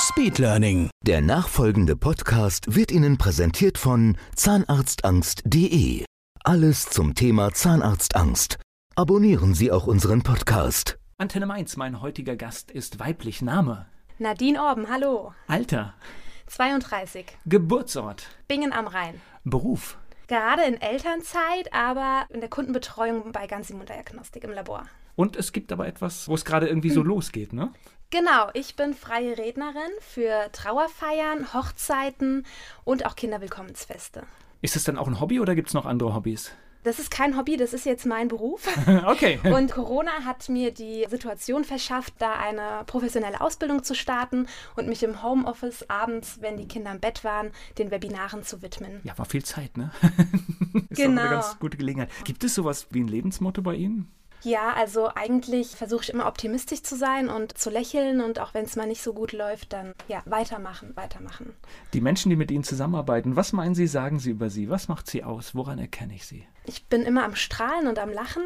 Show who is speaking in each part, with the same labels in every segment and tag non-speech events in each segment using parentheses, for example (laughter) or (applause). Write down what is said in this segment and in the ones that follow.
Speaker 1: Speedlearning.
Speaker 2: Der nachfolgende Podcast wird Ihnen präsentiert von zahnarztangst.de. Alles zum Thema Zahnarztangst. Abonnieren Sie auch unseren Podcast.
Speaker 3: Antenne Mainz, mein heutiger Gast ist weiblich. Name,
Speaker 4: Nadine Orben, hallo.
Speaker 3: Alter,
Speaker 4: 32.
Speaker 3: Geburtsort,
Speaker 4: Bingen am Rhein.
Speaker 3: Beruf.
Speaker 4: Gerade in Elternzeit, aber in der Kundenbetreuung bei Ganzimunddiagnostik im Labor.
Speaker 3: Und es gibt aber etwas, wo es gerade irgendwie so losgeht, ne?
Speaker 4: Genau, ich bin freie Rednerin für Trauerfeiern, Hochzeiten und auch Kinderwillkommensfeste.
Speaker 3: Ist das dann auch ein Hobby oder gibt es noch andere Hobbys?
Speaker 4: Das ist kein Hobby, das ist jetzt mein Beruf. (laughs)
Speaker 3: okay.
Speaker 4: Und Corona hat mir die Situation verschafft, da eine professionelle Ausbildung zu starten und mich im Homeoffice abends, wenn die Kinder im Bett waren, den Webinaren zu widmen.
Speaker 3: Ja, war viel Zeit, ne? (laughs) ist
Speaker 4: Genau.
Speaker 3: eine ganz gute Gelegenheit. Gibt es sowas wie ein Lebensmotto bei Ihnen?
Speaker 4: Ja, also eigentlich versuche ich immer optimistisch zu sein und zu lächeln und auch wenn es mal nicht so gut läuft, dann ja, weitermachen, weitermachen.
Speaker 3: Die Menschen, die mit Ihnen zusammenarbeiten, was meinen Sie, sagen Sie über Sie? Was macht Sie aus? Woran erkenne ich Sie?
Speaker 4: Ich bin immer am Strahlen und am Lachen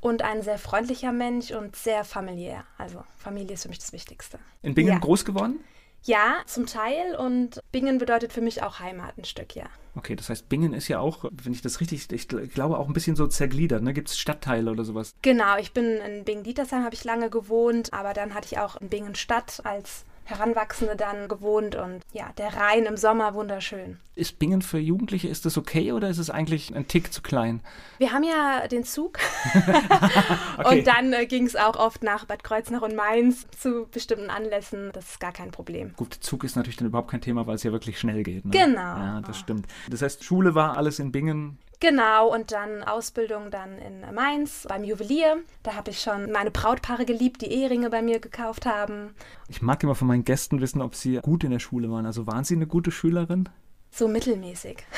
Speaker 4: und ein sehr freundlicher Mensch und sehr familiär. Also Familie ist für mich das Wichtigste.
Speaker 3: In Bingen
Speaker 4: Ja.
Speaker 3: groß geworden?
Speaker 4: Ja, zum Teil und Bingen bedeutet für mich auch Heimat ein Stück, ja.
Speaker 3: Okay, das heißt, Bingen ist ja auch, wenn ich das richtig, ich gl- glaube auch ein bisschen so zergliedert, ne? Gibt es Stadtteile oder sowas?
Speaker 4: Genau, ich bin in Bingen-Dietersheim, habe ich lange gewohnt, aber dann hatte ich auch in Bingen-Stadt als Heranwachsende dann gewohnt und ja, der Rhein im Sommer wunderschön.
Speaker 3: Ist Bingen für Jugendliche, ist das okay oder ist es eigentlich ein Tick zu klein?
Speaker 4: Wir haben ja den Zug (laughs) (laughs)
Speaker 3: Okay.
Speaker 4: und dann äh, ging es auch oft nach Bad Kreuznach und Mainz zu bestimmten Anlässen. Das ist gar kein Problem.
Speaker 3: Gut, Zug ist natürlich dann überhaupt kein Thema, weil es ja wirklich schnell geht. Ne?
Speaker 4: Genau.
Speaker 3: Ja, das stimmt. Das heißt, Schule war alles in Bingen.
Speaker 4: Genau, und dann Ausbildung dann in Mainz beim Juwelier. Da habe ich schon meine Brautpaare geliebt, die Eheringe bei mir gekauft haben.
Speaker 3: Ich mag immer von meinen Gästen wissen, ob sie gut in der Schule waren. Also waren sie eine gute Schülerin?
Speaker 4: So mittelmäßig. (laughs)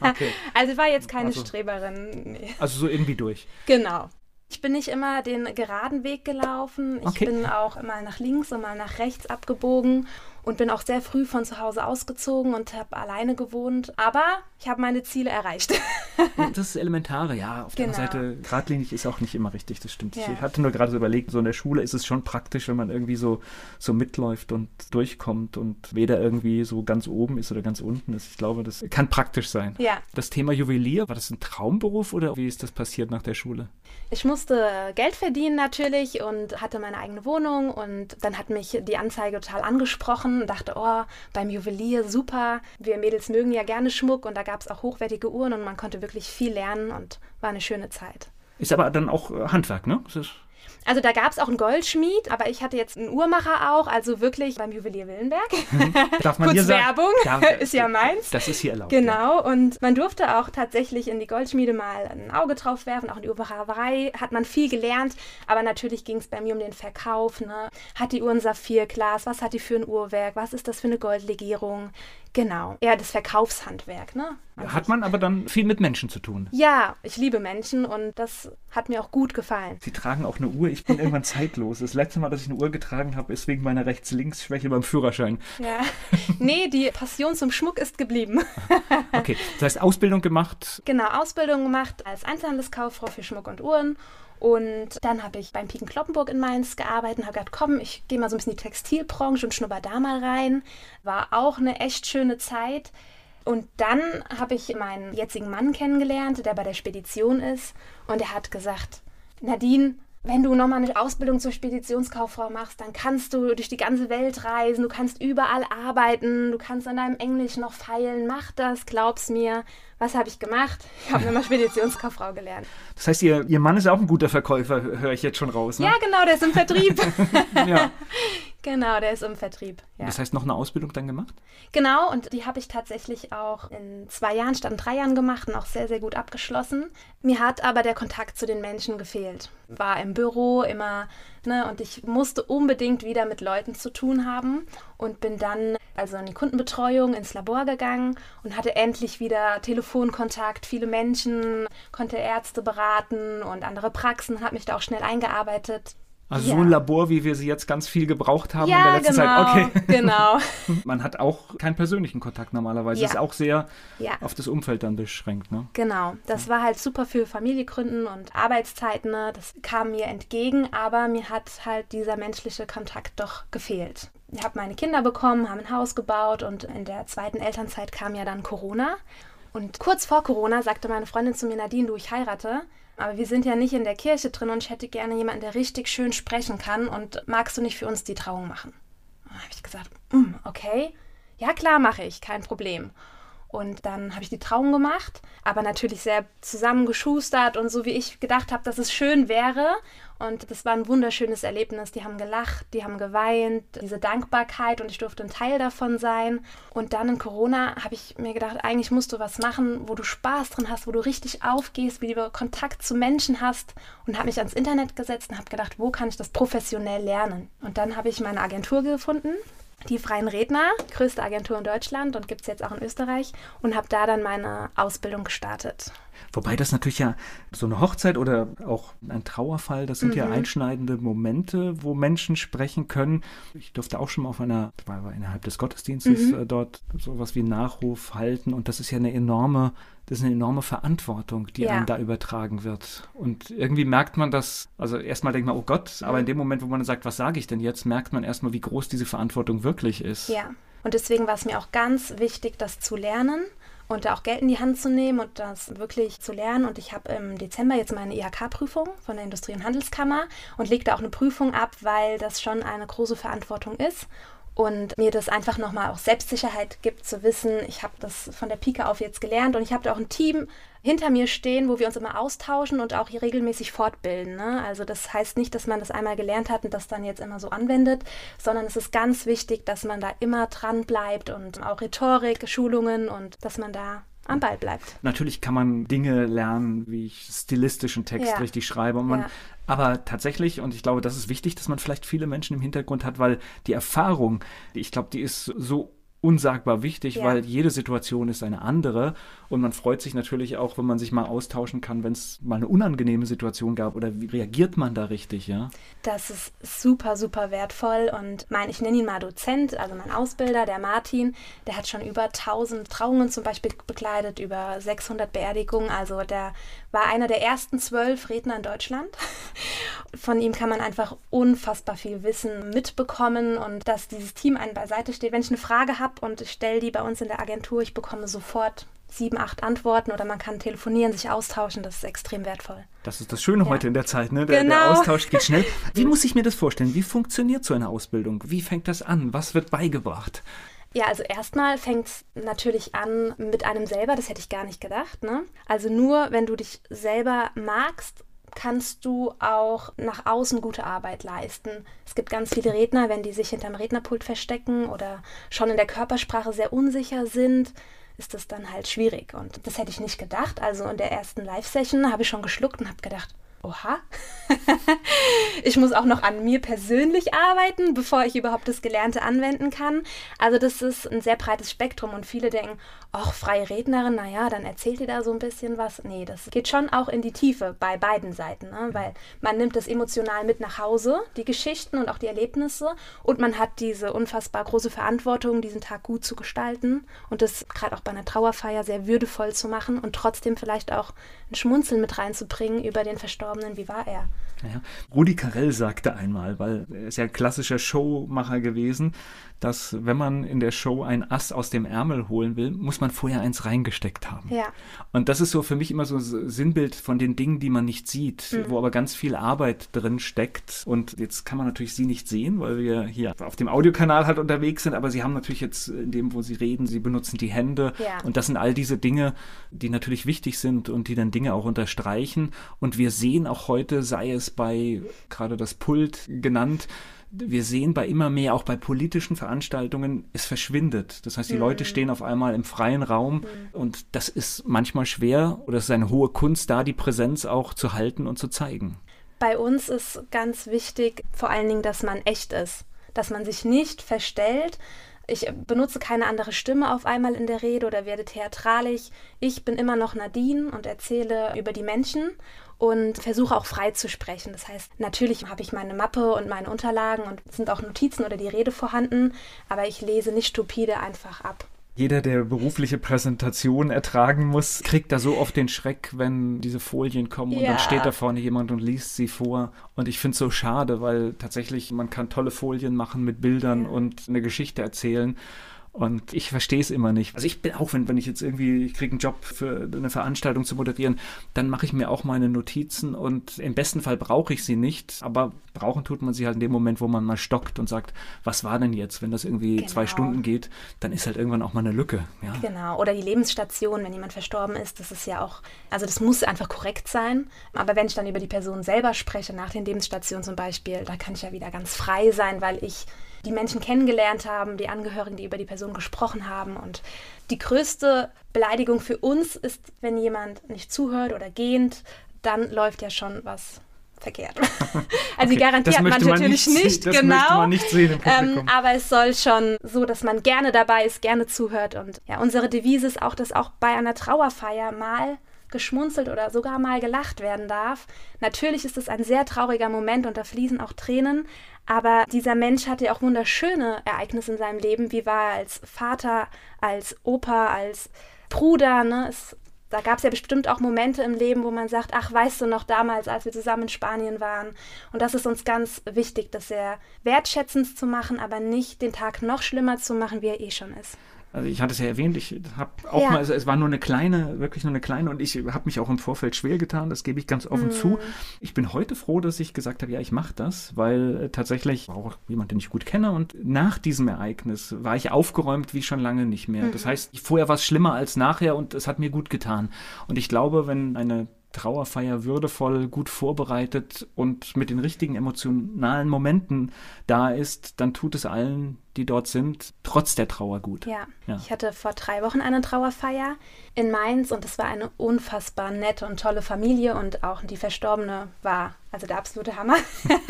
Speaker 3: Okay.
Speaker 4: Also ich war jetzt keine
Speaker 3: Also-
Speaker 4: Streberin. Nee.
Speaker 3: Also so irgendwie durch.
Speaker 4: Genau. Ich bin nicht immer den geraden Weg gelaufen. Ich
Speaker 3: Okay.
Speaker 4: bin auch mal nach links und mal nach rechts abgebogen und bin auch sehr früh von zu Hause ausgezogen und habe alleine gewohnt. Aber ich habe meine Ziele erreicht. (laughs)
Speaker 3: Das ist Elementare, ja. Auf der
Speaker 4: Genau.
Speaker 3: anderen Seite, geradlinig ist auch nicht immer richtig, das stimmt.
Speaker 4: Ja.
Speaker 3: Ich hatte nur gerade so überlegt, so in der Schule ist es schon praktisch, wenn man irgendwie so, so mitläuft und durchkommt und weder irgendwie so ganz oben ist oder ganz unten ist. Ich glaube, das kann praktisch sein.
Speaker 4: ja,
Speaker 3: Das Thema Juwelier, war das ein Traumberuf oder wie ist das passiert nach der Schule?
Speaker 4: ich musste Geld verdienen natürlich und hatte meine eigene Wohnung und dann hat mich die Anzeige total angesprochen und dachte, oh, beim Juwelier super. Wir Mädels mögen ja gerne Schmuck und da gab es auch hochwertige Uhren und man konnte wirklich viel lernen und war eine schöne Zeit.
Speaker 3: Ist aber dann auch Handwerk, ne? Das ist,
Speaker 4: Also da gab es auch einen Goldschmied, aber ich hatte jetzt einen Uhrmacher auch, also wirklich beim Juwelier Willenberg.
Speaker 3: darf man
Speaker 4: Kurz
Speaker 3: hier sagen?
Speaker 4: Werbung,
Speaker 3: Darf- (laughs)
Speaker 4: ist ja meins.
Speaker 3: Das ist hier erlaubt. ja.
Speaker 4: Genau, und man durfte auch tatsächlich in die Goldschmiede mal ein Auge drauf werfen, auch in die Uhrmacherei hat man viel gelernt, aber natürlich ging es bei mir um den Verkauf. Ne? Hat die Uhr ein Saphirglas? Was hat die für ein Uhrwerk? Was ist das für eine Goldlegierung? Genau, eher das Verkaufshandwerk. Ne? an
Speaker 3: Hat
Speaker 4: sich.
Speaker 3: man aber dann viel mit Menschen zu tun.
Speaker 4: Ja, ich liebe Menschen und das hat mir auch gut gefallen.
Speaker 3: Sie tragen auch eine Uhr. Ich bin irgendwann (laughs) zeitlos. Das letzte Mal, dass ich eine Uhr getragen habe, ist wegen meiner Rechts-Links-Schwäche beim Führerschein.
Speaker 4: Ja. nee, die Passion zum Schmuck ist geblieben.
Speaker 3: Okay, das heißt Ausbildung gemacht.
Speaker 4: genau, Ausbildung gemacht als Einzelhandelskauffrau für Schmuck und Uhren. Und dann habe ich beim Piken Kloppenburg in Mainz gearbeitet und habe gedacht, komm, ich gehe mal so ein bisschen in die Textilbranche und schnupper da mal rein. War auch eine echt schöne Zeit. Und dann habe ich meinen jetzigen Mann kennengelernt, der bei der Spedition ist. Und er hat gesagt, Nadine, wenn du nochmal eine Ausbildung zur Speditionskauffrau machst, dann kannst du durch die ganze Welt reisen, du kannst überall arbeiten, du kannst an deinem Englisch noch feilen, mach das, glaub's mir. Was habe ich gemacht? Ich habe nochmal Speditionskauffrau gelernt.
Speaker 3: Das heißt, ihr, ihr Mann ist auch ein guter Verkäufer, höre ich jetzt schon raus. Ne?
Speaker 4: Ja, genau, der ist im Vertrieb. (laughs)
Speaker 3: ja. (laughs)
Speaker 4: Genau, der ist im Vertrieb. Ja.
Speaker 3: Das heißt, noch eine Ausbildung dann gemacht?
Speaker 4: Genau, und die habe ich tatsächlich auch in zwei Jahren statt in drei Jahren gemacht und auch sehr, sehr gut abgeschlossen. Mir hat aber der Kontakt zu den Menschen gefehlt. War im Büro immer, ne, und ich musste unbedingt wieder mit Leuten zu tun haben und bin dann also in die Kundenbetreuung ins Labor gegangen und hatte endlich wieder Telefonkontakt, viele Menschen, konnte Ärzte beraten und andere Praxen, habe mich da auch schnell eingearbeitet.
Speaker 3: Also
Speaker 4: Ja.
Speaker 3: so ein Labor, wie wir sie jetzt ganz viel gebraucht haben in der
Speaker 4: Ja,
Speaker 3: letzten
Speaker 4: genau,
Speaker 3: Zeit. Okay. (laughs) (laughs)
Speaker 4: genau.
Speaker 3: Man hat auch keinen persönlichen Kontakt normalerweise.
Speaker 4: Ja.
Speaker 3: Ist auch sehr
Speaker 4: Ja.
Speaker 3: auf das Umfeld dann beschränkt. Ne?
Speaker 4: Genau, das war halt super für Familiengründen und Arbeitszeiten. Ne? Das kam mir entgegen, aber mir hat halt dieser menschliche Kontakt doch gefehlt. Ich habe meine Kinder bekommen, haben ein Haus gebaut und in der zweiten Elternzeit kam ja dann Corona. Und kurz vor Corona sagte meine Freundin zu mir, Nadine, du, ich heirate. Aber wir sind ja nicht in der Kirche drin und ich hätte gerne jemanden, der richtig schön sprechen kann. Und magst du nicht für uns die Trauung machen? Dann habe ich gesagt, "Mm, okay, ja klar mache ich, kein Problem. Und dann habe ich die Trauung gemacht, aber natürlich sehr zusammengeschustert und so wie ich gedacht habe, dass es schön wäre. Und das war ein wunderschönes Erlebnis. Die haben gelacht, die haben geweint, diese Dankbarkeit und ich durfte ein Teil davon sein. Und dann in Corona habe ich mir gedacht, eigentlich musst du was machen, wo du Spaß drin hast, wo du richtig aufgehst, wie du Kontakt zu Menschen hast. Und habe mich ans Internet gesetzt und habe gedacht, wo kann ich das professionell lernen? Und dann habe ich meine Agentur gefunden, die Freien Redner, größte Agentur in Deutschland und gibt es jetzt auch in Österreich und habe da dann meine Ausbildung gestartet.
Speaker 3: Wobei das natürlich ja so eine Hochzeit oder auch ein Trauerfall, das sind
Speaker 4: Mhm.
Speaker 3: ja einschneidende Momente, wo Menschen sprechen können. Ich durfte auch schon mal auf einer, war, innerhalb des Gottesdienstes
Speaker 4: Mhm.
Speaker 3: äh, dort sowas wie Nachruf halten und das ist ja eine enorme, das ist eine enorme Verantwortung, die
Speaker 4: Ja.
Speaker 3: einem da übertragen wird. Und irgendwie merkt man das, also erstmal denkt man, oh Gott, aber
Speaker 4: Mhm.
Speaker 3: in dem Moment, wo man dann sagt, was sage ich denn jetzt, merkt man erstmal, wie groß diese Verantwortung wirklich ist.
Speaker 4: Ja, und deswegen war es mir auch ganz wichtig, das zu lernen und da auch Geld in die Hand zu nehmen und das wirklich zu lernen. Und ich habe im Dezember jetzt meine IHK-Prüfung von der Industrie- und Handelskammer und lege da auch eine Prüfung ab, weil das schon eine große Verantwortung ist. Und mir das einfach nochmal auch Selbstsicherheit gibt, zu wissen, ich habe das von der Pike auf jetzt gelernt und ich habe da auch ein Team hinter mir stehen, wo wir uns immer austauschen und auch hier regelmäßig fortbilden. Ne? Also das heißt nicht, dass man das einmal gelernt hat und das dann jetzt immer so anwendet, sondern es ist ganz wichtig, dass man da immer dran bleibt und auch Rhetorik, Schulungen und dass man da am Ball bleibt.
Speaker 3: Natürlich kann man Dinge lernen, wie ich stilistischen Text
Speaker 4: Ja.
Speaker 3: richtig schreibe. Und man,
Speaker 4: Ja.
Speaker 3: Aber tatsächlich, und ich glaube, das ist wichtig, dass man vielleicht viele Menschen im Hintergrund hat, weil die Erfahrung, ich glaube, die ist so unsagbar wichtig,
Speaker 4: Ja.
Speaker 3: weil jede Situation ist eine andere und man freut sich natürlich auch, wenn man sich mal austauschen kann, wenn es mal eine unangenehme Situation gab oder wie reagiert man da richtig, ja?
Speaker 4: Das ist super, super wertvoll und mein, ich nenne ihn mal Dozent, also mein Ausbilder, der Martin, der hat schon über 1000 Trauungen zum Beispiel bekleidet, über 600 Beerdigungen, also der war einer der ersten zwölf Redner in Deutschland. (laughs) Von ihm kann man einfach unfassbar viel Wissen mitbekommen und dass dieses Team einen beiseite steht. Wenn ich eine Frage habe und ich stelle die bei uns in der Agentur, ich bekomme sofort sieben, acht Antworten oder man kann telefonieren, sich austauschen, das ist extrem wertvoll.
Speaker 3: Das ist das Schöne
Speaker 4: Ja.
Speaker 3: heute in der Zeit, ne? Der, der
Speaker 4: Genau.
Speaker 3: Austausch geht schnell. (laughs) Wie muss ich mir das vorstellen? Wie funktioniert so eine Ausbildung? Wie fängt das an? Was wird beigebracht?
Speaker 4: Ja, also erstmal fängt es natürlich an mit einem selber, das hätte ich gar nicht gedacht. Ne? Also nur wenn du dich selber magst, kannst du auch nach außen gute Arbeit leisten. Es gibt ganz viele Redner, wenn die sich hinterm Rednerpult verstecken oder schon in der Körpersprache sehr unsicher sind, ist das dann halt schwierig. Und das hätte ich nicht gedacht. Also in der ersten Live-Session habe ich schon geschluckt und habe gedacht, oha, (laughs) ich muss auch noch an mir persönlich arbeiten, bevor ich überhaupt das Gelernte anwenden kann. Also das ist ein sehr breites Spektrum und viele denken, ach, freie Rednerin, naja, dann erzählt ihr da so ein bisschen was. Nee, das geht schon auch in die Tiefe bei beiden Seiten, ne? weil man nimmt das emotional mit nach Hause, die Geschichten und auch die Erlebnisse und man hat diese unfassbar große Verantwortung, diesen Tag gut zu gestalten und das gerade auch bei einer Trauerfeier sehr würdevoll zu machen und trotzdem vielleicht auch ein Schmunzeln mit reinzubringen über den Verstorbenen, wie war er.
Speaker 3: Ja, Rudi Carell sagte einmal, weil er ist ja klassischer Showmacher gewesen, dass wenn man in der Show ein Ass aus dem Ärmel holen will, muss man vorher eins reingesteckt haben.
Speaker 4: Ja.
Speaker 3: Und das ist so für mich immer so ein Sinnbild von den Dingen, die man nicht sieht,
Speaker 4: Mhm.
Speaker 3: wo aber ganz viel Arbeit drin steckt. Und jetzt kann man natürlich sie nicht sehen, weil wir hier auf dem Audiokanal halt unterwegs sind, aber sie haben natürlich jetzt in dem, wo sie reden, sie benutzen die Hände.
Speaker 4: Ja.
Speaker 3: Und das sind all diese Dinge, die natürlich wichtig sind und die dann Dinge auch unterstreichen. Und wir sehen auch heute, sei es bei gerade das Pult genannt, wir sehen bei immer mehr, auch bei politischen Veranstaltungen, es verschwindet. Das heißt, die mhm. Leute stehen auf einmal im freien Raum mhm. und das ist manchmal schwer oder es ist eine hohe Kunst, da die Präsenz auch zu halten und zu zeigen.
Speaker 4: Bei uns ist ganz wichtig, vor allen Dingen, dass man echt ist, dass man sich nicht verstellt, ich benutze keine andere Stimme auf einmal in der Rede oder werde theatralisch. Ich bin immer noch Nadine und erzähle über die Menschen und versuche auch frei zu sprechen. Das heißt, natürlich habe ich meine Mappe und meine Unterlagen und sind auch Notizen oder die Rede vorhanden, aber ich lese nicht stupide einfach ab.
Speaker 3: Jeder, der berufliche Präsentation ertragen muss, kriegt da so oft den Schreck, wenn diese Folien kommen ja. und dann steht da vorne jemand und liest sie vor. Und ich finde es so schade, weil tatsächlich man kann tolle Folien machen mit Bildern ja. und eine Geschichte erzählen. Und ich verstehe es immer nicht. Also ich bin auch, wenn, wenn ich jetzt irgendwie, ich kriege einen Job für eine Veranstaltung zu moderieren, dann mache ich mir auch meine Notizen und im besten Fall brauche ich sie nicht, aber brauchen tut man sie halt in dem Moment, wo man mal stockt und sagt, was war denn jetzt? Wenn das irgendwie genau. zwei Stunden geht, dann ist halt irgendwann auch mal eine Lücke. Ja.
Speaker 4: Genau. Oder die Lebensstation, wenn jemand verstorben ist, das ist ja auch, also das muss einfach korrekt sein. Aber wenn ich dann über die Person selber spreche, nach den Lebensstationen zum Beispiel, da kann ich ja wieder ganz frei sein, weil ich die Menschen kennengelernt haben, die Angehörigen, die über die Person gesprochen haben. Und die größte Beleidigung für uns ist, wenn jemand nicht zuhört oder gehend, dann läuft ja schon was verkehrt. (laughs) also okay, garantiert man natürlich man nicht, das genau. Nicht ähm, aber es soll schon so, dass man gerne dabei ist, gerne zuhört. Und ja, unsere Devise ist auch, dass auch bei einer Trauerfeier mal geschmunzelt oder sogar mal gelacht werden darf. Natürlich ist es ein sehr trauriger Moment und da fließen auch Tränen, aber dieser Mensch hatte ja auch wunderschöne Ereignisse in seinem Leben. Wie war er als Vater, als Opa, als Bruder? Ne? Es, da gab es ja bestimmt auch Momente im Leben, wo man sagt, ach, weißt du noch damals, als wir zusammen in Spanien waren. Und das ist uns ganz wichtig, das sehr wertschätzend zu machen, aber nicht den Tag noch schlimmer zu machen, wie er eh schon ist.
Speaker 3: Also ich hatte es ja erwähnt, ich habe auch ja. mal, also es war nur eine kleine, wirklich nur eine kleine und ich habe mich auch im Vorfeld schwer getan, das gebe ich ganz offen mm. zu. Ich bin heute froh, dass ich gesagt habe, ja, ich mache das, weil äh, tatsächlich war auch jemand, den ich gut kenne und nach diesem Ereignis war ich aufgeräumt wie schon lange nicht mehr. Mm. Das heißt, vorher war es schlimmer als nachher und es hat mir gut getan. Und ich glaube, wenn eine Trauerfeier würdevoll, gut vorbereitet und mit den richtigen emotionalen Momenten da ist, dann tut es allen, die dort sind, trotz der Trauer gut.
Speaker 4: Ja. ja. ich hatte vor drei Wochen eine Trauerfeier in Mainz und es war eine unfassbar nette und tolle Familie und auch die Verstorbene war also der absolute Hammer.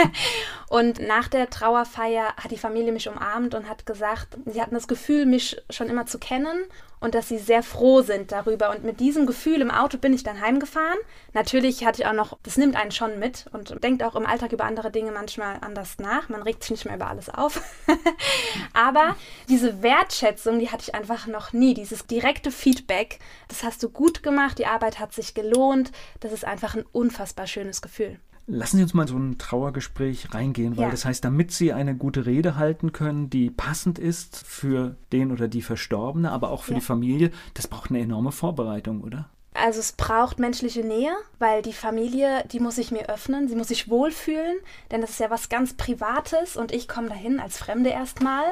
Speaker 4: (laughs) und nach der Trauerfeier hat die Familie mich umarmt und hat gesagt, sie hatten das Gefühl, mich schon immer zu kennen und dass sie sehr froh sind darüber. Und mit diesem Gefühl im Auto bin ich dann heimgefahren. Natürlich hatte ich auch noch, das nimmt einen schon mit und denkt auch im Alltag über andere Dinge manchmal anders nach. Man regt sich nicht mehr über alles auf. (laughs) Aber diese Wertschätzung, die hatte ich einfach noch nie. Dieses direkte Feedback, das hast du gut gemacht, die Arbeit hat sich gelohnt. Das ist einfach ein unfassbar schönes Gefühl.
Speaker 3: Lassen Sie uns mal so ein Trauergespräch reingehen, weil ja. das heißt, damit Sie eine gute Rede halten können, die passend ist für den oder die Verstorbene, aber auch für ja. die Familie, das braucht eine enorme Vorbereitung, oder?
Speaker 4: Also es braucht menschliche Nähe, weil die Familie, die muss sich mir öffnen, sie muss sich wohlfühlen, denn das ist ja was ganz Privates und ich komme dahin als Fremde erstmal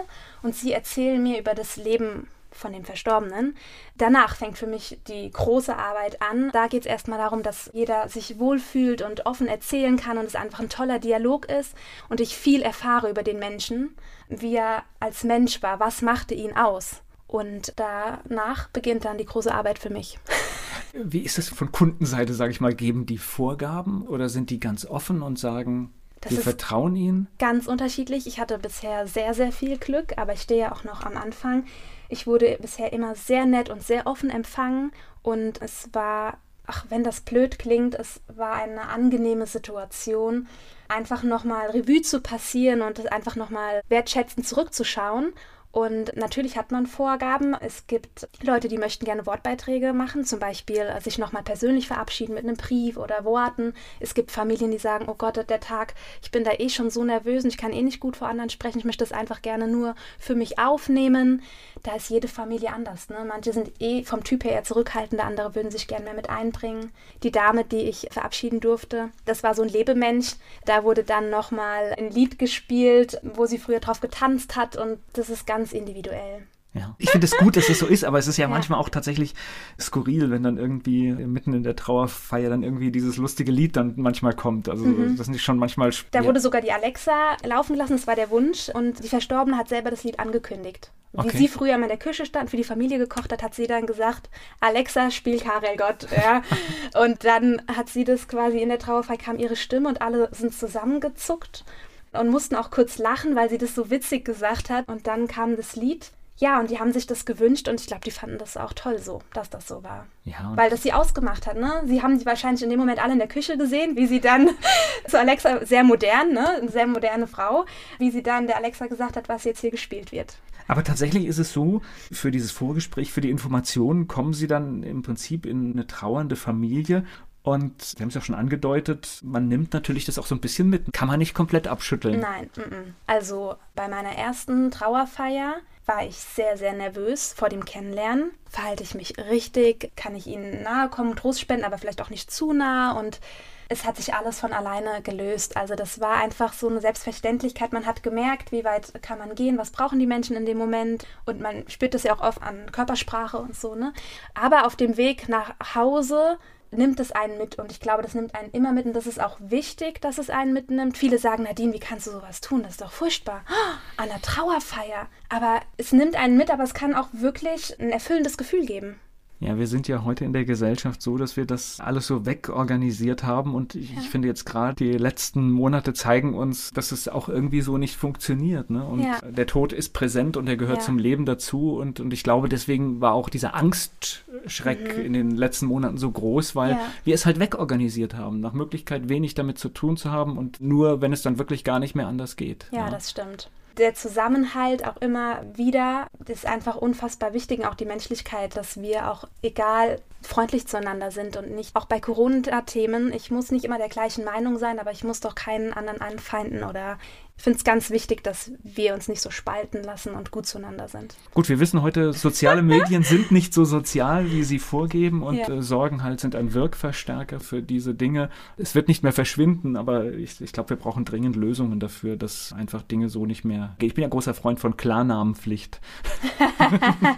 Speaker 4: und sie erzählen mir über das Leben von dem Verstorbenen. Danach fängt für mich die große Arbeit an. Da geht es erstmal darum, dass jeder sich wohlfühlt und offen erzählen kann und es einfach ein toller Dialog ist und ich viel erfahre über den Menschen, wie er als Mensch war, was machte ihn aus. Und danach beginnt dann die große Arbeit für mich.
Speaker 3: Wie ist es von Kundenseite, sage ich mal, geben die Vorgaben oder sind die ganz offen und sagen, das wir vertrauen ihnen?
Speaker 4: Ganz unterschiedlich. Ich hatte bisher sehr, sehr viel Glück, aber ich stehe ja auch noch am Anfang. Ich wurde bisher immer sehr nett und sehr offen empfangen und es war, ach, wenn das blöd klingt, es war eine angenehme Situation, einfach nochmal Revue zu passieren und einfach nochmal wertschätzend zurückzuschauen und natürlich hat man Vorgaben. Es gibt Leute, die möchten gerne Wortbeiträge machen, zum Beispiel sich nochmal persönlich verabschieden mit einem Brief oder Worten. Es gibt Familien, die sagen, oh Gott, der Tag, ich bin da eh schon so nervös und ich kann eh nicht gut vor anderen sprechen, ich möchte das einfach gerne nur für mich aufnehmen. Da ist jede Familie anders. Ne? Manche sind eh vom Typ her eher zurückhaltender, andere würden sich gerne mehr mit einbringen. Die Dame, die ich verabschieden durfte, das war so ein Lebemensch. Da wurde dann nochmal ein Lied gespielt, wo sie früher drauf getanzt hat und das ist ganz ganz individuell.
Speaker 3: Ja. Ich finde es gut, dass es so ist, aber es ist ja, ja, manchmal auch tatsächlich skurril, wenn dann irgendwie mitten in der Trauerfeier dann irgendwie dieses lustige Lied dann manchmal kommt. Also mhm. das ist schon manchmal.
Speaker 4: Da wurde sogar die Alexa laufen lassen, das war der Wunsch und die Verstorbene hat selber das Lied angekündigt. Wie okay. sie früher mal in der Küche stand, für die Familie gekocht hat, hat sie dann gesagt, Alexa, spiel Karel Gott. Ja. (laughs) und dann hat sie das quasi in der Trauerfeier kam ihre Stimme und alle sind zusammengezuckt und mussten auch kurz lachen, weil sie das so witzig gesagt hat. Und dann kam das Lied. Ja, und die haben sich das gewünscht und ich glaube, die fanden das auch toll so, dass das so war. Ja, Weil das sie ausgemacht hat, ne? Sie haben die wahrscheinlich in dem Moment alle in der Küche gesehen, wie sie dann (laughs) zu Alexa, sehr modern, ne? Eine sehr moderne Frau, wie sie dann der Alexa gesagt hat, was jetzt hier gespielt wird.
Speaker 3: Aber tatsächlich ist es so, für dieses Vorgespräch, für die Informationen kommen sie dann im Prinzip in eine trauernde Familie und Sie haben es ja schon angedeutet, man nimmt natürlich das auch so ein bisschen mit. Kann man nicht komplett abschütteln.
Speaker 4: Nein, m -m. also bei meiner ersten Trauerfeier war ich sehr, sehr nervös vor dem Kennenlernen. Verhalte ich mich richtig? Kann ich ihnen nahe kommen, Trost spenden, aber vielleicht auch nicht zu nah? Und es hat sich alles von alleine gelöst. Also das war einfach so eine Selbstverständlichkeit. Man hat gemerkt, wie weit kann man gehen, was brauchen die Menschen in dem Moment. Und man spürt das ja auch oft an Körpersprache und so. Ne? Aber auf dem Weg nach Hause nimmt es einen mit und ich glaube, das nimmt einen immer mit und das ist auch wichtig, dass es einen mitnimmt. Viele sagen, Nadine, wie kannst du sowas tun? Das ist doch furchtbar. Oh, (gasps) an einer Trauerfeier. Aber es nimmt einen mit, aber es kann auch wirklich ein erfüllendes Gefühl geben.
Speaker 3: Ja, wir sind ja heute in der Gesellschaft so, dass wir das alles so wegorganisiert haben und ich, ja. finde jetzt gerade die letzten Monate zeigen uns, dass es auch irgendwie so nicht funktioniert. Ne? Und ja. der Tod ist präsent und er gehört ja. zum Leben dazu und, und ich glaube, deswegen war auch dieser Angstschreck mhm. in den letzten Monaten so groß, weil wir es halt wegorganisiert haben, nach Möglichkeit wenig damit zu tun zu haben und nur, wenn es dann wirklich gar nicht mehr anders geht.
Speaker 4: Ja, das stimmt der Zusammenhalt auch immer wieder ist einfach unfassbar wichtig auch die Menschlichkeit, dass wir auch egal freundlich zueinander sind und nicht auch bei Corona-Themen. Ich muss nicht immer der gleichen Meinung sein, aber ich muss doch keinen anderen anfeinden oder ich finde es ganz wichtig, dass wir uns nicht so spalten lassen und gut zueinander sind.
Speaker 3: Gut, wir wissen heute, soziale (laughs) Medien sind nicht so sozial, wie sie vorgeben und ja. äh, Sorgen halt sind ein Wirkverstärker für diese Dinge. Es wird nicht mehr verschwinden, aber ich, ich glaube, wir brauchen dringend Lösungen dafür, dass einfach Dinge so nicht mehr gehen. Ich bin ja großer Freund von Klarnamenpflicht. (laughs)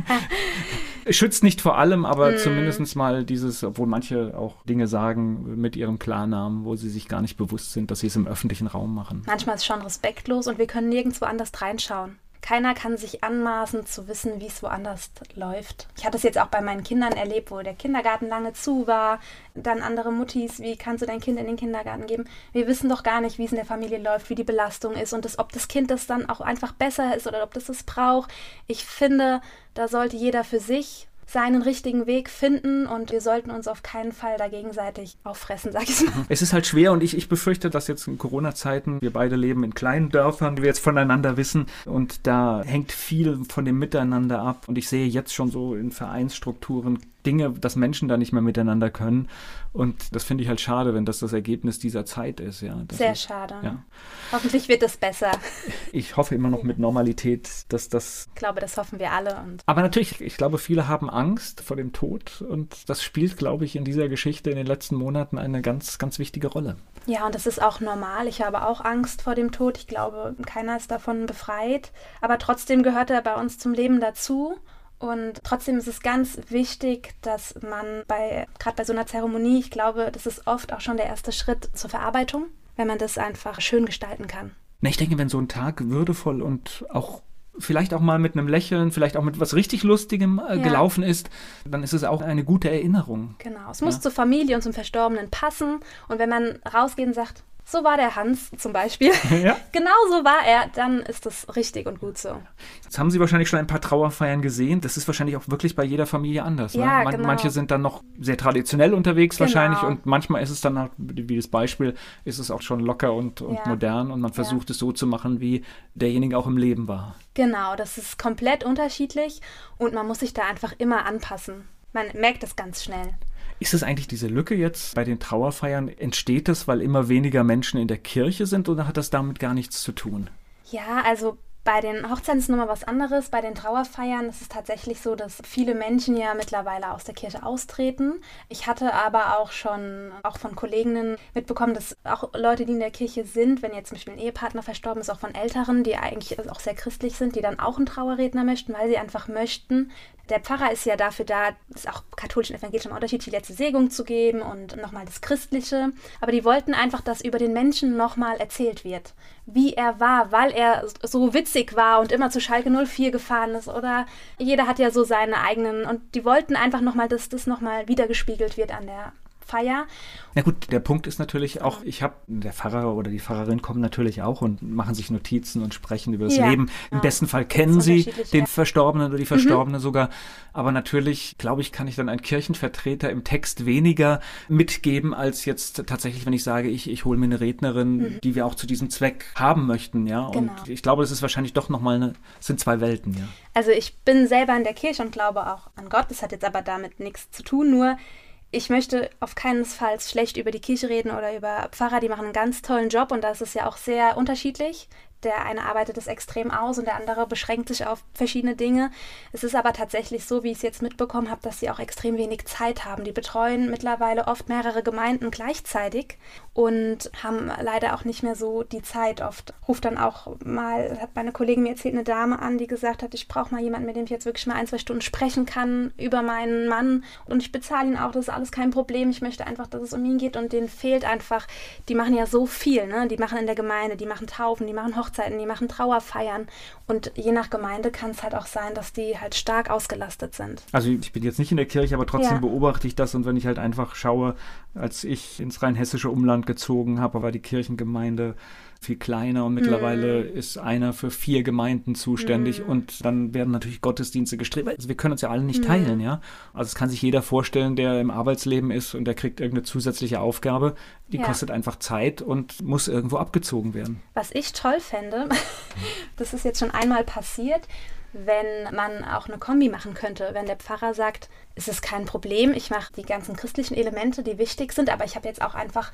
Speaker 3: Schützt nicht vor allem, aber mm. zumindest mal dieses, obwohl manche auch Dinge sagen mit ihrem Klarnamen, wo sie sich gar nicht bewusst sind, dass sie es im öffentlichen Raum machen.
Speaker 4: Manchmal ist schon respektlos und wir können nirgendwo anders reinschauen. Keiner kann sich anmaßen zu wissen, wie es woanders läuft. Ich hatte es jetzt auch bei meinen Kindern erlebt, wo der Kindergarten lange zu war. Dann andere Muttis, wie kannst du dein Kind in den Kindergarten geben? Wir wissen doch gar nicht, wie es in der Familie läuft, wie die Belastung ist und das, ob das Kind das dann auch einfach besser ist oder ob das es braucht. Ich finde, da sollte jeder für sich seinen richtigen Weg finden und wir sollten uns auf keinen Fall da gegenseitig auffressen, sag ich mal.
Speaker 3: Es ist halt schwer und ich, ich befürchte, dass jetzt in Corona-Zeiten, wir beide leben in kleinen Dörfern, wie wir jetzt voneinander wissen und da hängt viel von dem Miteinander ab und ich sehe jetzt schon so in Vereinsstrukturen Dinge, dass Menschen da nicht mehr miteinander können. Und das finde ich halt schade, wenn das das Ergebnis dieser Zeit ist. Ja,
Speaker 4: Sehr
Speaker 3: ist,
Speaker 4: schade. Ja. Hoffentlich wird es besser.
Speaker 3: Ich hoffe immer noch mit Normalität, dass das.
Speaker 4: Ich glaube, das hoffen wir alle.
Speaker 3: Aber natürlich, ich glaube, viele haben Angst vor dem Tod und das spielt, glaube ich, in dieser Geschichte in den letzten Monaten eine ganz, ganz wichtige Rolle.
Speaker 4: Ja, und das ist auch normal. Ich habe auch Angst vor dem Tod. Ich glaube, keiner ist davon befreit. Aber trotzdem gehört er bei uns zum Leben dazu. Und trotzdem ist es ganz wichtig, dass man bei, gerade bei so einer Zeremonie, ich glaube, das ist oft auch schon der erste Schritt zur Verarbeitung, wenn man das einfach schön gestalten kann.
Speaker 3: ich denke, wenn so ein Tag würdevoll und auch vielleicht auch mal mit einem Lächeln, vielleicht auch mit was richtig Lustigem äh, ja. gelaufen ist, dann ist es auch eine gute Erinnerung.
Speaker 4: Genau, es muss zur Familie und zum Verstorbenen passen. Und wenn man rausgeht und sagt, so war der Hans zum Beispiel. (laughs) Ja. genau so war er, dann ist das richtig und gut so.
Speaker 3: Jetzt haben Sie wahrscheinlich schon ein paar Trauerfeiern gesehen. Das ist wahrscheinlich auch wirklich bei jeder Familie anders. Ne? Ja, Man, genau. Manche sind dann noch sehr traditionell unterwegs genau. wahrscheinlich und manchmal ist es dann, wie das Beispiel, ist es auch schon locker und, und ja. modern und man versucht ja. es so zu machen, wie derjenige auch im Leben war.
Speaker 4: Genau, das ist komplett unterschiedlich und man muss sich da einfach immer anpassen. Man merkt das ganz schnell.
Speaker 3: Ist es eigentlich diese Lücke jetzt bei den Trauerfeiern? Entsteht das, weil immer weniger Menschen in der Kirche sind oder hat das damit gar nichts zu tun?
Speaker 4: Ja, also Bei den Hochzeiten ist nochmal was anderes. Bei den Trauerfeiern ist es tatsächlich so, dass viele Menschen ja mittlerweile aus der Kirche austreten. Ich hatte aber auch schon auch von Kolleginnen mitbekommen, dass auch Leute, die in der Kirche sind, wenn jetzt zum Beispiel ein Ehepartner verstorben ist, auch von Älteren, die eigentlich auch sehr christlich sind, die dann auch einen Trauerredner möchten, weil sie einfach möchten, der Pfarrer ist ja dafür da, ist auch katholisch und evangelisch im Unterschied, die letzte Segnung zu geben und nochmal das Christliche. Aber die wollten einfach, dass über den Menschen nochmal erzählt wird, wie er war, weil er so witzig war und immer zu Schalke 04 gefahren ist. Oder jeder hat ja so seine eigenen. Und die wollten einfach nochmal, dass das nochmal wiedergespiegelt wird an der Feier.
Speaker 3: Na gut, der Punkt ist natürlich auch, ich habe, der Pfarrer oder die Pfarrerin kommen natürlich auch und machen sich Notizen und sprechen über das ja, Leben. Im ja. besten Fall kennen sie den Verstorbenen oder die Verstorbene mhm. sogar. Aber natürlich, glaube ich, kann ich dann ein Kirchenvertreter im Text weniger mitgeben, als jetzt tatsächlich, wenn ich sage, ich, ich hole mir eine Rednerin, mhm. die wir auch zu diesem Zweck haben möchten, ja. Genau. Und ich glaube, das ist wahrscheinlich doch nochmal eine, sind zwei Welten, ja.
Speaker 4: Also ich bin selber in der Kirche und glaube auch an Gott. Das hat jetzt aber damit nichts zu tun, nur ich möchte auf keinen Fall schlecht über die Kirche reden oder über Pfarrer, die machen einen ganz tollen Job und das ist ja auch sehr unterschiedlich. Der eine arbeitet es extrem aus und der andere beschränkt sich auf verschiedene Dinge. Es ist aber tatsächlich so, wie ich es jetzt mitbekommen habe, dass sie auch extrem wenig Zeit haben. Die betreuen mittlerweile oft mehrere Gemeinden gleichzeitig und haben leider auch nicht mehr so die Zeit. Oft ruft dann auch mal, hat meine Kollegin mir erzählt, eine Dame an, die gesagt hat, ich brauche mal jemanden, mit dem ich jetzt wirklich mal ein, zwei Stunden sprechen kann über meinen Mann und ich bezahle ihn auch, das ist alles kein Problem. Ich möchte einfach, dass es um ihn geht und denen fehlt einfach, die machen ja so viel, ne? Die machen in der Gemeinde, die machen Taufen, die machen Hochzeiten die machen Trauerfeiern. Und je nach Gemeinde kann es halt auch sein, dass die halt stark ausgelastet sind.
Speaker 3: Also ich bin jetzt nicht in der Kirche, aber trotzdem ja. beobachte ich das. Und wenn ich halt einfach schaue, als ich ins rheinhessische Umland gezogen habe, war die Kirchengemeinde viel kleiner und mittlerweile mhm. ist einer für vier Gemeinden zuständig mhm. und dann werden natürlich Gottesdienste gestrebt. Also wir können uns ja alle nicht mhm. teilen, ja. Also es kann sich jeder vorstellen, der im Arbeitsleben ist und der kriegt irgendeine zusätzliche Aufgabe, die ja. kostet einfach Zeit und muss irgendwo abgezogen werden.
Speaker 4: Was ich toll fände, (laughs) das ist jetzt schon einmal passiert, wenn man auch eine Kombi machen könnte, wenn der Pfarrer sagt, es ist kein Problem, ich mache die ganzen christlichen Elemente, die wichtig sind, aber ich habe jetzt auch einfach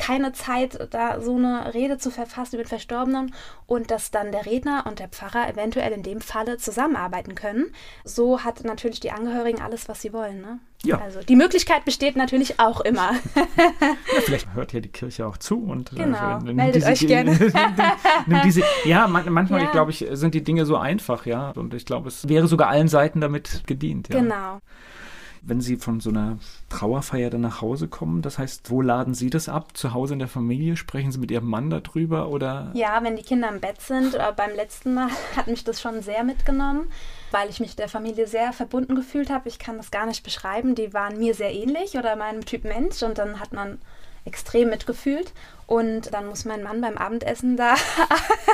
Speaker 4: keine Zeit, da so eine Rede zu verfassen mit Verstorbenen und dass dann der Redner und der Pfarrer eventuell in dem Falle zusammenarbeiten können. So hat natürlich die Angehörigen alles, was sie wollen. Ne? Ja. Also die Möglichkeit besteht natürlich auch immer. (laughs)
Speaker 3: ja, vielleicht hört ja die Kirche auch zu und
Speaker 4: äh, genau. äh, meldet diese, euch gerne. (laughs)
Speaker 3: diese, ja, man, manchmal, ja. glaube ich, sind die Dinge so einfach, ja. Und ich glaube, es wäre sogar allen Seiten damit gedient. Ja.
Speaker 4: Genau
Speaker 3: wenn Sie von so einer Trauerfeier dann nach Hause kommen? Das heißt, wo laden Sie das ab? Zu Hause in der Familie? Sprechen Sie mit Ihrem Mann darüber? Oder?
Speaker 4: Ja, wenn die Kinder im Bett sind. Oder beim letzten Mal (laughs) hat mich das schon sehr mitgenommen, weil ich mich der Familie sehr verbunden gefühlt habe. Ich kann das gar nicht beschreiben. Die waren mir sehr ähnlich oder meinem Typ Mensch. Und dann hat man extrem mitgefühlt. Und dann muss mein Mann beim Abendessen da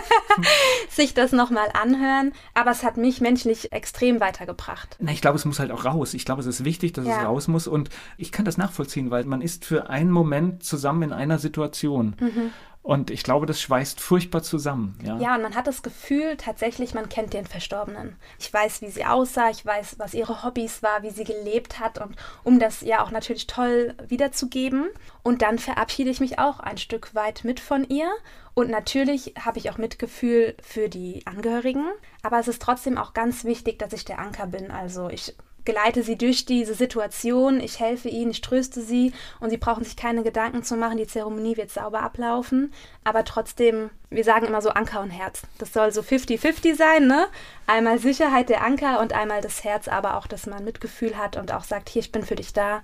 Speaker 4: (laughs) sich das nochmal anhören. Aber es hat mich menschlich extrem weitergebracht.
Speaker 3: Na, ich glaube, es muss halt auch raus. Ich glaube, es ist wichtig, dass ja. es raus muss. Und ich kann das nachvollziehen, weil man ist für einen Moment zusammen in einer Situation. Mhm. Und ich glaube, das schweißt furchtbar zusammen. Ja.
Speaker 4: ja, und man hat das Gefühl, tatsächlich, man kennt den Verstorbenen. Ich weiß, wie sie aussah, ich weiß, was ihre Hobbys war, wie sie gelebt hat. Und um das ja auch natürlich toll wiederzugeben. Und dann verabschiede ich mich auch ein Stück weit mit von ihr. Und natürlich habe ich auch Mitgefühl für die Angehörigen. Aber es ist trotzdem auch ganz wichtig, dass ich der Anker bin. Also ich geleite sie durch diese Situation, ich helfe ihnen, ich tröste sie und sie brauchen sich keine Gedanken zu machen, die Zeremonie wird sauber ablaufen. Aber trotzdem, wir sagen immer so Anker und Herz. Das soll so 50-50 sein, ne? Einmal Sicherheit der Anker und einmal das Herz, aber auch, dass man Mitgefühl hat und auch sagt, hier, ich bin für dich da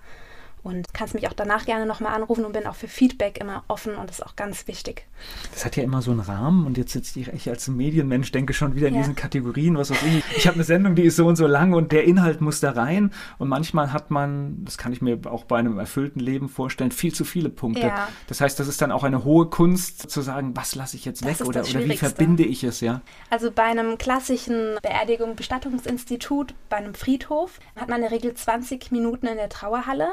Speaker 4: und kannst mich auch danach gerne nochmal anrufen und bin auch für Feedback immer offen und das ist auch ganz wichtig.
Speaker 3: Das hat ja immer so einen Rahmen und jetzt sitze ich als Medienmensch, denke schon wieder in ja. diesen Kategorien, was weiß ich. Ich habe eine Sendung, die ist so und so lang und der Inhalt muss da rein und manchmal hat man, das kann ich mir auch bei einem erfüllten Leben vorstellen, viel zu viele Punkte. Ja. Das heißt, das ist dann auch eine hohe Kunst zu sagen, was lasse ich jetzt weg oder, oder wie verbinde ich es, ja?
Speaker 4: Also bei einem klassischen Beerdigung, Bestattungsinstitut, bei einem Friedhof hat man in der Regel 20 Minuten in der Trauerhalle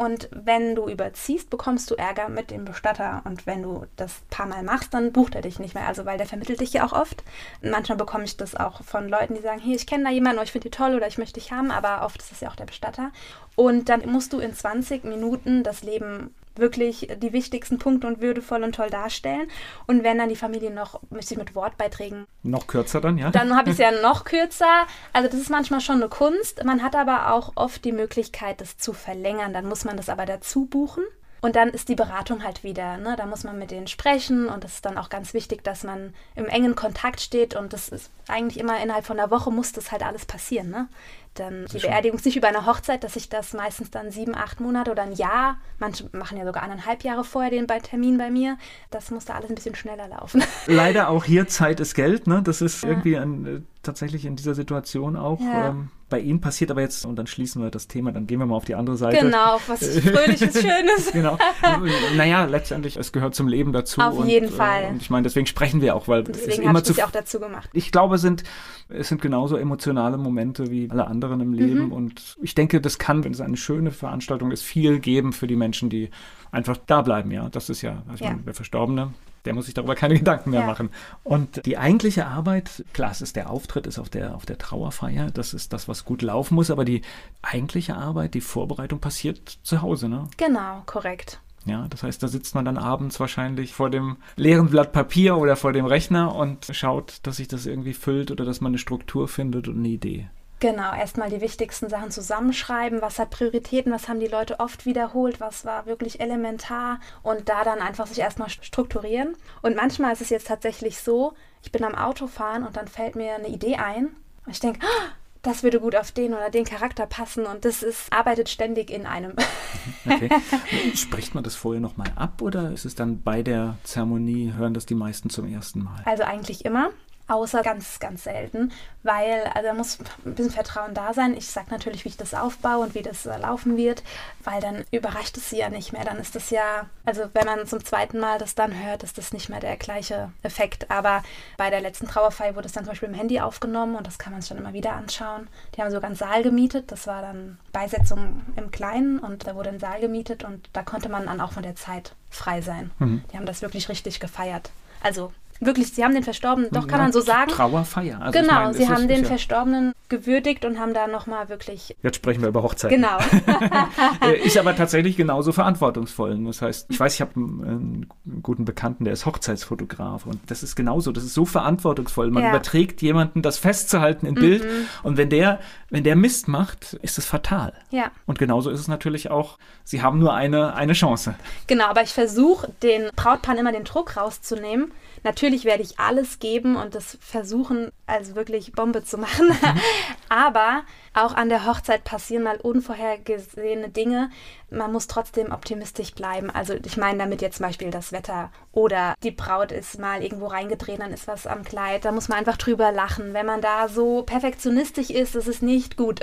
Speaker 4: und wenn du überziehst, bekommst du Ärger mit dem Bestatter. Und wenn du das paar Mal machst, dann bucht er dich nicht mehr. Also, weil der vermittelt dich ja auch oft. Manchmal bekomme ich das auch von Leuten, die sagen, hey, ich kenne da jemanden, oder ich finde die toll oder ich möchte dich haben. Aber oft ist es ja auch der Bestatter. Und dann musst du in 20 Minuten das Leben wirklich die wichtigsten Punkte und würdevoll und toll darstellen. Und wenn dann die Familie noch sich mit Wortbeiträgen.
Speaker 3: Noch kürzer dann, ja?
Speaker 4: Dann habe ich es ja noch kürzer. Also das ist manchmal schon eine Kunst. Man hat aber auch oft die Möglichkeit, das zu verlängern. Dann muss man das aber dazu buchen. Und dann ist die Beratung halt wieder, ne? da muss man mit denen sprechen und es ist dann auch ganz wichtig, dass man im engen Kontakt steht und das ist eigentlich immer innerhalb von einer Woche muss das halt alles passieren. Ne? Dann die Beerdigung ist nicht über eine Hochzeit, dass sich das meistens dann sieben, acht Monate oder ein Jahr, manche machen ja sogar eineinhalb Jahre vorher den Termin bei mir, das muss da alles ein bisschen schneller laufen. (laughs)
Speaker 3: Leider auch hier Zeit ist Geld, ne? das ist ja. irgendwie ein, äh, tatsächlich in dieser Situation auch. Ja. Ähm, bei Ihnen passiert aber jetzt, und dann schließen wir das Thema, dann gehen wir mal auf die andere Seite.
Speaker 4: Genau, was (laughs) Fröhliches, Schönes. (laughs)
Speaker 3: genau. Naja, letztendlich, es gehört zum Leben dazu.
Speaker 4: Auf
Speaker 3: und,
Speaker 4: jeden äh, Fall.
Speaker 3: Und ich meine, deswegen sprechen wir auch, weil
Speaker 4: und deswegen habe ich das auch dazu gemacht.
Speaker 3: Ich glaube, es sind, es sind genauso emotionale Momente wie alle anderen im Leben. Mhm. Und ich denke, das kann, wenn es eine schöne Veranstaltung ist, viel geben für die Menschen, die einfach da bleiben. Ja, das ist ja, also ja. der Verstorbene, der muss sich darüber keine Gedanken mehr ja. machen. Und die eigentliche Arbeit, klar, es ist der Auftritt, ist auf der, auf der Trauerfeier, das ist das, was gut laufen muss, aber die eigentliche Arbeit, die Vorbereitung passiert zu Hause, ne?
Speaker 4: Genau, korrekt.
Speaker 3: Ja, das heißt, da sitzt man dann abends wahrscheinlich vor dem leeren Blatt Papier oder vor dem Rechner und schaut, dass sich das irgendwie füllt oder dass man eine Struktur findet und eine Idee.
Speaker 4: Genau, erstmal die wichtigsten Sachen zusammenschreiben, was hat Prioritäten, was haben die Leute oft wiederholt, was war wirklich elementar und da dann einfach sich erstmal strukturieren. Und manchmal ist es jetzt tatsächlich so, ich bin am Autofahren und dann fällt mir eine Idee ein und ich denke, ah, das würde gut auf den oder den Charakter passen und das ist, arbeitet ständig in einem. (laughs)
Speaker 3: Okay. Spricht man das vorher nochmal ab oder ist es dann bei der Zeremonie, hören das die meisten zum ersten Mal?
Speaker 4: Also eigentlich immer außer ganz, ganz selten, weil also da muss ein bisschen Vertrauen da sein. Ich sage natürlich, wie ich das aufbaue und wie das äh, laufen wird, weil dann überrascht es sie ja nicht mehr. Dann ist das ja, also wenn man zum zweiten Mal das dann hört, ist das nicht mehr der gleiche Effekt. Aber bei der letzten Trauerfeier wurde es dann zum Beispiel im Handy aufgenommen und das kann man sich dann immer wieder anschauen. Die haben sogar einen Saal gemietet, das war dann Beisetzung im Kleinen und da wurde ein Saal gemietet und da konnte man dann auch von der Zeit frei sein. Mhm. Die haben das wirklich richtig gefeiert. Also wirklich, sie haben den Verstorbenen, doch kann ja, man so sagen.
Speaker 3: Trauerfeier.
Speaker 4: Also genau, meine, sie haben den Verstorbenen gewürdigt und haben da nochmal wirklich.
Speaker 3: Jetzt sprechen wir über Hochzeit.
Speaker 4: Genau. (laughs)
Speaker 3: Äh, ist aber tatsächlich genauso verantwortungsvoll. Das heißt, ich weiß, ich habe einen, einen, guten Bekannten, der ist Hochzeitsfotograf und das ist genauso. Das ist so verantwortungsvoll. Man ja. überträgt jemanden, das festzuhalten in mhm. Bild und wenn der, wenn der Mist macht, ist es fatal.
Speaker 4: Ja.
Speaker 3: Und genauso ist es natürlich auch. Sie haben nur eine, eine Chance.
Speaker 4: Genau, aber ich versuche, den Brautpaar immer den Druck rauszunehmen Natürlich werde ich alles geben und das versuchen, also wirklich Bombe zu machen. (laughs) Aber auch an der Hochzeit passieren mal unvorhergesehene Dinge. Man muss trotzdem optimistisch bleiben. Also ich meine damit jetzt zum Beispiel das Wetter oder die Braut ist mal irgendwo reingedreht, dann ist was am Kleid. Da muss man einfach drüber lachen. Wenn man da so perfektionistisch ist, das ist nicht gut.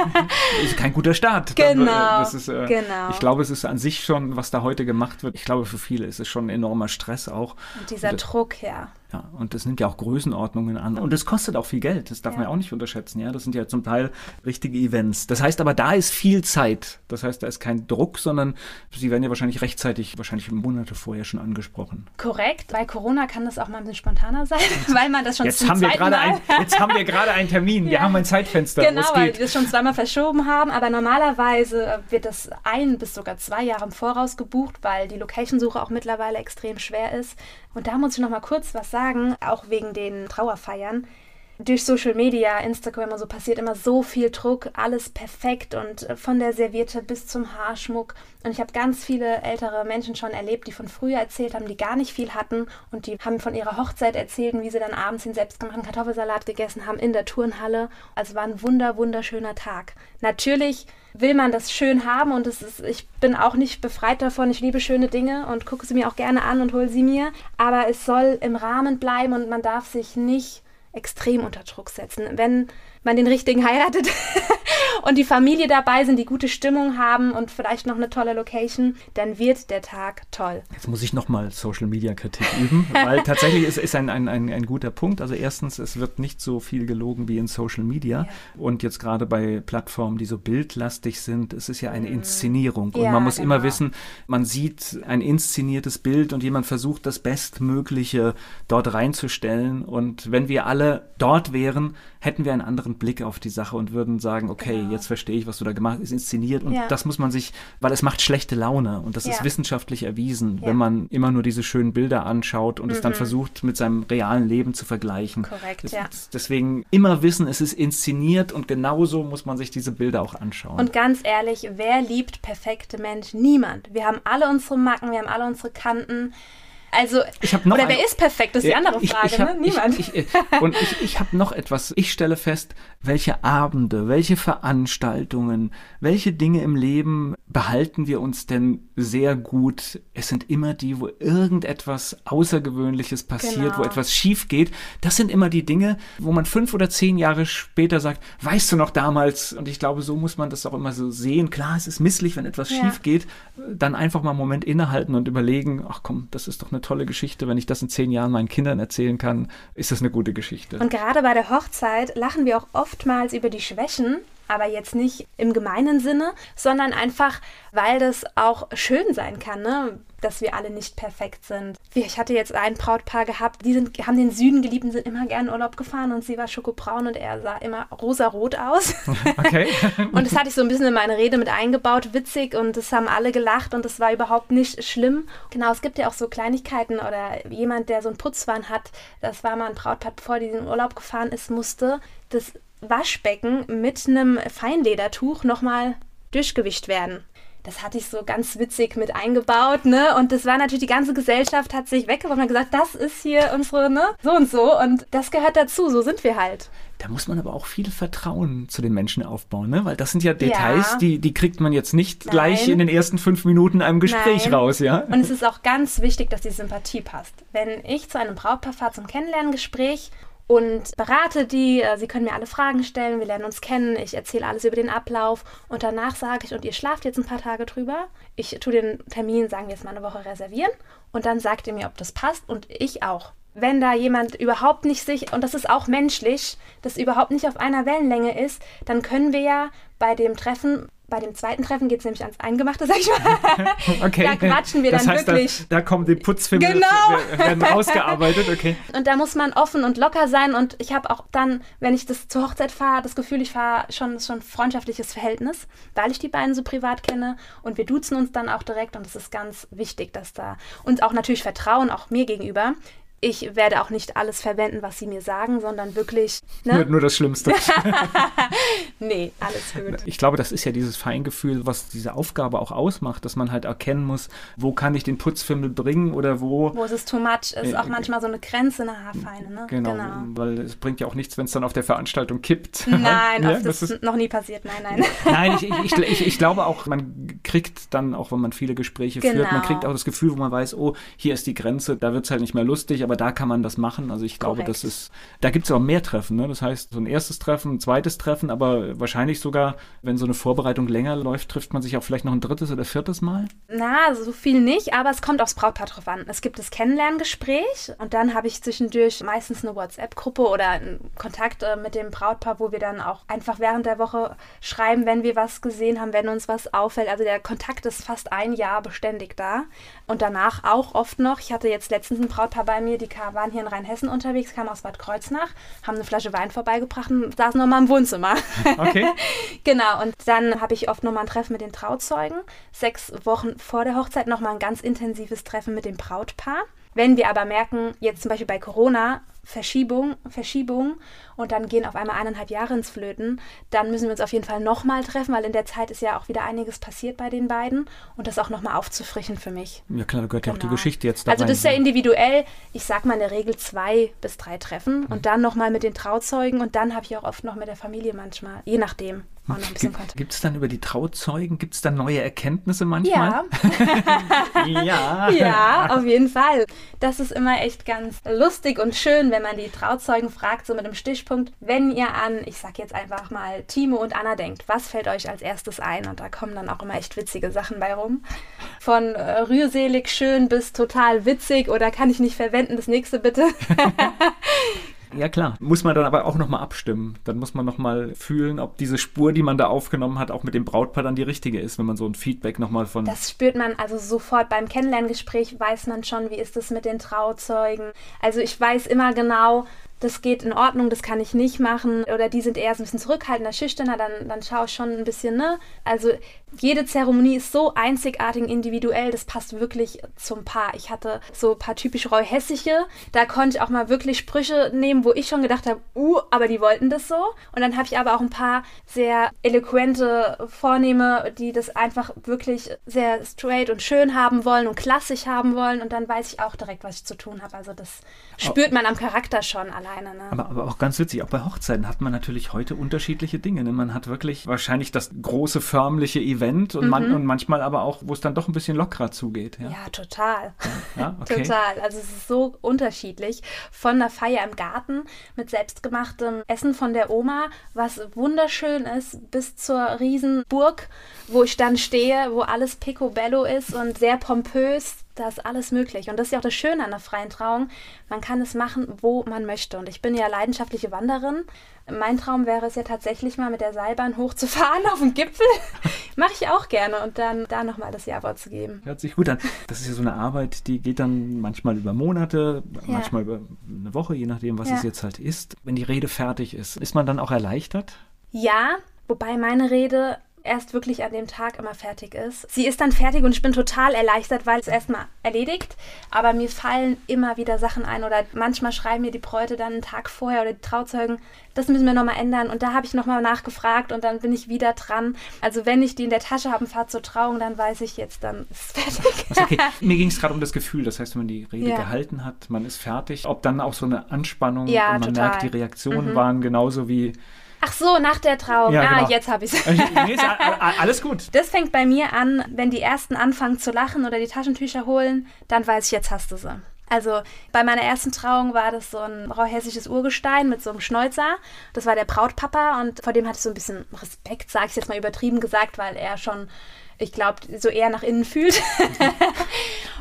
Speaker 4: (laughs)
Speaker 3: ist kein guter Start.
Speaker 4: Genau,
Speaker 3: ist, äh, genau. Ich glaube, es ist an sich schon, was da heute gemacht wird. Ich glaube, für viele ist es schon ein enormer Stress auch.
Speaker 4: Und dieser Und, Druck, ja.
Speaker 3: Ja, und das nimmt ja auch Größenordnungen an. Und es kostet auch viel Geld. Das darf ja. man ja auch nicht unterschätzen. Ja, das sind ja zum Teil richtige Events. Das heißt aber, da ist viel Zeit. Das heißt, da ist kein Druck, sondern sie werden ja wahrscheinlich rechtzeitig, wahrscheinlich Monate vorher schon angesprochen.
Speaker 4: Korrekt. Bei Corona kann das auch mal ein bisschen spontaner sein, (laughs) weil man das schon
Speaker 3: jetzt haben wir gerade ein, Jetzt haben wir gerade einen Termin. Wir (laughs) haben ein Zeitfenster.
Speaker 4: Genau, weil wir das schon zweimal verschoben haben. Aber normalerweise wird das ein bis sogar zwei Jahre im Voraus gebucht, weil die Location-Suche auch mittlerweile extrem schwer ist. Und da muss ich noch mal kurz was sagen, auch wegen den Trauerfeiern durch Social Media, Instagram und so passiert immer so viel Druck, alles perfekt und äh, von der Serviette bis zum Haarschmuck. Und ich habe ganz viele ältere Menschen schon erlebt, die von früher erzählt haben, die gar nicht viel hatten und die haben von ihrer Hochzeit erzählt, wie sie dann abends den selbstgemachten Kartoffelsalat gegessen haben in der Turnhalle. Also war ein wunder, wunderschöner Tag. Natürlich will man das schön haben und es ist, ich bin auch nicht befreit davon. Ich liebe schöne Dinge und gucke sie mir auch gerne an und hole sie mir. Aber es soll im Rahmen bleiben und man darf sich nicht extrem unter Druck setzen. Wenn man den richtigen heiratet (laughs) und die Familie dabei sind, die gute Stimmung haben und vielleicht noch eine tolle Location, dann wird der Tag toll.
Speaker 3: Jetzt muss ich nochmal Social Media Kritik üben, (laughs) weil tatsächlich ist, ist ein, ein, ein, ein, guter Punkt. Also erstens, es wird nicht so viel gelogen wie in Social Media. Ja. Und jetzt gerade bei Plattformen, die so bildlastig sind, es ist ja eine mhm. Inszenierung. Und ja, man muss genau. immer wissen, man sieht ein inszeniertes Bild und jemand versucht, das Bestmögliche dort reinzustellen. Und wenn wir alle dort wären, hätten wir einen anderen Blick auf die Sache und würden sagen, okay, jetzt verstehe ich, was du da gemacht hast, ist inszeniert und ja. das muss man sich, weil es macht schlechte Laune und das ja. ist wissenschaftlich erwiesen, wenn man immer nur diese schönen Bilder anschaut und mhm. es dann mhm. versucht, mit seinem realen Leben zu vergleichen.
Speaker 4: Korrekt, das, ja.
Speaker 3: Deswegen immer wissen, es ist inszeniert und genauso muss man sich diese Bilder auch anschauen.
Speaker 4: Und ganz ehrlich, wer liebt perfekte Menschen? Niemand. Wir haben alle unsere Macken, wir haben alle unsere Kanten. Also, oder wer ist perfekt, das ist die andere Frage,
Speaker 3: ich, hab,
Speaker 4: ne? Niemand.
Speaker 3: Ich, und ich, ich habe noch etwas. Ich stelle fest, welche Abende, welche Veranstaltungen, welche Dinge im Leben behalten wir uns denn sehr gut? Es sind immer die, wo irgendetwas Außergewöhnliches passiert, genau. wo etwas schief geht. Das sind immer die Dinge, wo man fünf oder zehn Jahre später sagt, weißt du noch damals? Und ich glaube, so muss man das auch immer so sehen. Klar, es ist misslich, wenn etwas ja. schief geht. Dann einfach mal einen Moment innehalten und überlegen, ach komm, das ist doch eine tolle Geschichte. Wenn ich das in zehn Jahren meinen Kindern erzählen kann, ist das eine gute Geschichte.
Speaker 4: Und gerade bei der Hochzeit lachen wir auch oftmals über die Schwächen aber jetzt nicht im gemeinen Sinne, sondern einfach, weil das auch schön sein kann, ne? dass wir alle nicht perfekt sind. Ich hatte jetzt ein Brautpaar gehabt, die sind, haben den Süden geliebt und sind immer gerne in Urlaub gefahren und sie war schokobraun und er sah immer rosarot aus. (laughs) Okay. (laughs) und das hatte ich so ein bisschen in meine Rede mit eingebaut, witzig und es haben alle gelacht und es war überhaupt nicht schlimm. Genau, es gibt ja auch so Kleinigkeiten oder jemand, der so einen Putzwahn hat, das war mal ein Brautpaar, bevor die in den Urlaub gefahren ist, musste das Waschbecken mit einem Feinledertuch nochmal durchgewischt werden. Das hatte ich so ganz witzig mit eingebaut, ne? Und das war natürlich, die ganze Gesellschaft hat sich weggeworfen und gesagt, das ist hier unsere, ne? So und so. Und das gehört dazu, so sind wir halt.
Speaker 3: Da muss man aber auch viel Vertrauen zu den Menschen aufbauen, ne? Weil das sind ja Details, ja. Die, die kriegt man jetzt nicht Nein. gleich in den ersten fünf Minuten einem Gespräch Nein. raus, ja?
Speaker 4: Und es ist auch ganz wichtig, dass die Sympathie passt. Wenn ich zu einem Brautpaar fahre zum Kennenlerngespräch und berate die. Äh, sie können mir alle Fragen stellen, wir lernen uns kennen, ich erzähle alles über den Ablauf und danach sage ich, und ihr schlaft jetzt ein paar Tage drüber. Ich tue den Termin, sagen wir jetzt mal eine Woche reservieren und dann sagt ihr mir, ob das passt und ich auch. Wenn da jemand überhaupt nicht sich, und das ist auch menschlich, das überhaupt nicht auf einer Wellenlänge ist, dann können wir ja bei dem Treffen bei dem zweiten Treffen geht es nämlich ans Eingemachte, sag ich mal. (laughs)
Speaker 3: Okay.
Speaker 4: Da quatschen wir
Speaker 3: das
Speaker 4: dann
Speaker 3: heißt,
Speaker 4: wirklich.
Speaker 3: Da, da kommen die Putzfilme,
Speaker 4: genau.
Speaker 3: werden ausgearbeitet, okay. (laughs)
Speaker 4: Und da muss man offen und locker sein und ich habe auch dann, wenn ich das zur Hochzeit fahre, das Gefühl, ich fahre schon, schon ein freundschaftliches Verhältnis, weil ich die beiden so privat kenne und wir duzen uns dann auch direkt und es ist ganz wichtig, dass da und auch natürlich Vertrauen auch mir gegenüber ich werde auch nicht alles verwenden, was sie mir sagen, sondern wirklich.
Speaker 3: Ne? Nur, nur, das Schlimmste. (laughs)
Speaker 4: nee, alles gut.
Speaker 3: Ich glaube, das ist ja dieses Feingefühl, was diese Aufgabe auch ausmacht, dass man halt erkennen muss, wo kann ich den Putzfimmel bringen oder wo.
Speaker 4: Wo ist es too much ist, äh, auch manchmal so eine Grenze in der Haarfeine. Ne?
Speaker 3: Genau, genau, weil es bringt ja auch nichts, wenn es dann auf der Veranstaltung kippt. (laughs)
Speaker 4: Nein, ja, das, das ist noch nie passiert. Nein, nein. (laughs)
Speaker 3: nein, ich, ich, ich, ich, glaube auch, man kriegt dann, auch wenn man viele Gespräche genau. führt, man kriegt auch das Gefühl, wo man weiß, oh, hier ist die Grenze, da wird es halt nicht mehr lustig, aber da kann man das machen. Also ich glaube, Korrekt. das ist, da gibt es auch mehr Treffen. Ne? Das heißt, so ein erstes Treffen, ein zweites Treffen, aber wahrscheinlich sogar, wenn so eine Vorbereitung länger läuft, trifft man sich auch vielleicht noch ein drittes oder viertes Mal?
Speaker 4: Na, so viel nicht, aber es kommt aufs Brautpaar drauf an. Es gibt das Kennenlerngespräch und dann habe ich zwischendurch meistens eine WhatsApp-Gruppe oder einen Kontakt äh, mit dem Brautpaar, wo wir dann auch einfach während der Woche schreiben, wenn wir was gesehen haben, wenn uns was auffällt. Also der Kontakt ist fast ein Jahr beständig da. Und danach auch oft noch. Ich hatte jetzt letztens ein Brautpaar bei mir, die waren hier in Rheinhessen unterwegs, kamen aus Bad Kreuznach, haben eine Flasche Wein vorbeigebracht und saßen nochmal im Wohnzimmer. (laughs)
Speaker 3: Okay.
Speaker 4: genau, und dann habe ich oft nochmal ein Treffen mit den Trauzeugen. Sechs Wochen vor der Hochzeit nochmal ein ganz intensives Treffen mit dem Brautpaar. Wenn wir aber merken, jetzt zum Beispiel bei Corona, Verschiebung, Verschiebung und dann gehen auf einmal eineinhalb Jahre ins Flöten, dann müssen wir uns auf jeden Fall nochmal treffen, weil in der Zeit ist ja auch wieder einiges passiert bei den beiden und das auch nochmal aufzufrischen für mich.
Speaker 3: Ja klar, da gehört genau. ja auch die genau. Geschichte jetzt dabei.
Speaker 4: Also das ist ja individuell. Ich sag mal in der Regel zwei bis drei Treffen mhm. und dann nochmal mit den Trauzeugen und dann habe ich auch oft noch mit der Familie manchmal, je nachdem.
Speaker 3: Gibt es dann über die Trauzeugen, gibt es dann neue Erkenntnisse manchmal?
Speaker 4: Ja. (laughs) ja. Ja, auf jeden Fall. Das ist immer echt ganz lustig und schön, wenn man die Trauzeugen fragt, so mit dem Stichpunkt, wenn ihr an, ich sag jetzt einfach mal, Timo und Anna denkt, was fällt euch als erstes ein? Und da kommen dann auch immer echt witzige Sachen bei rum. Von äh, rührselig schön bis total witzig oder kann ich nicht verwenden, das nächste bitte. (laughs)
Speaker 3: Ja klar, muss man dann aber auch nochmal abstimmen. Dann muss man nochmal fühlen, ob diese Spur, die man da aufgenommen hat, auch mit dem Brautpaar dann die richtige ist, wenn man so ein Feedback nochmal von...
Speaker 4: Das spürt man also sofort beim Kennenlerngespräch, weiß man schon, wie ist es mit den Trauzeugen. Also ich weiß immer genau, das geht in Ordnung, das kann ich nicht machen. Oder die sind eher so ein bisschen zurückhaltender, schüchterner, dann, dann schaue ich schon ein bisschen, ne? Also jede Zeremonie ist so einzigartig und individuell, das passt wirklich zum Paar. Ich hatte so ein paar typisch Reu-Hessische, da konnte ich auch mal wirklich Sprüche nehmen, wo ich schon gedacht habe, uh, aber die wollten das so. Und dann habe ich aber auch ein paar sehr eloquente Vornehme, die das einfach wirklich sehr straight und schön haben wollen und klassisch haben wollen. Und dann weiß ich auch direkt, was ich zu tun habe. Also das spürt man am Charakter schon alleine. Ne?
Speaker 3: Aber, aber auch ganz witzig, auch bei Hochzeiten hat man natürlich heute unterschiedliche Dinge. Ne? Man hat wirklich wahrscheinlich das große förmliche Event und, mhm. man, und manchmal aber auch, wo es dann doch ein bisschen lockerer zugeht.
Speaker 4: Ja, ja total. Ja, okay. Total. Also es ist so unterschiedlich. Von der Feier im Garten mit selbstgemachtem Essen von der Oma, was wunderschön ist, bis zur Riesenburg, wo ich dann stehe, wo alles picobello ist und sehr pompös da ist alles möglich. Und das ist ja auch das Schöne an der freien Trauung. Man kann es machen, wo man möchte. Und ich bin ja leidenschaftliche Wanderin. Mein Traum wäre es ja tatsächlich mal mit der Seilbahn hochzufahren (laughs) auf den Gipfel. (laughs) Mache ich auch gerne und dann da nochmal das Ja-Wort zu geben.
Speaker 3: Hört sich gut an. Das ist ja so eine Arbeit, die geht dann manchmal über Monate, ja. manchmal über eine Woche, je nachdem, was ja. es jetzt halt ist. Wenn die Rede fertig ist, ist man dann auch erleichtert?
Speaker 4: Ja, wobei meine Rede erst wirklich an dem Tag immer fertig ist. Sie ist dann fertig und ich bin total erleichtert, weil es erstmal erledigt. Aber mir fallen immer wieder Sachen ein oder manchmal schreiben mir die Bräute dann einen Tag vorher oder die Trauzeugen, das müssen wir nochmal ändern. Und da habe ich nochmal nachgefragt und dann bin ich wieder dran. Also wenn ich die in der Tasche habe und fahre zur Trauung, dann weiß ich jetzt, dann ist es fertig.
Speaker 3: Also okay. (laughs) Mir ging es gerade um das Gefühl, das heißt, wenn man die Rede ja. gehalten hat, man ist fertig. Ob dann auch so eine Anspannung ja, und man total. merkt, die Reaktionen mhm. waren genauso wie
Speaker 4: Ach so, nach der Trauung. Ja, ah, genau. jetzt habe ich es. (laughs)
Speaker 3: nee, alles gut.
Speaker 4: Das fängt bei mir an, wenn die ersten anfangen zu lachen oder die Taschentücher holen, dann weiß ich, jetzt hast du sie. Also bei meiner ersten Trauung war das so ein rauhessisches Urgestein mit so einem Schnäuzer. Das war der Brautpapa und vor dem hatte ich so ein bisschen Respekt, sage ich jetzt mal übertrieben gesagt, weil er schon ich glaube, so eher nach innen fühlt. (laughs)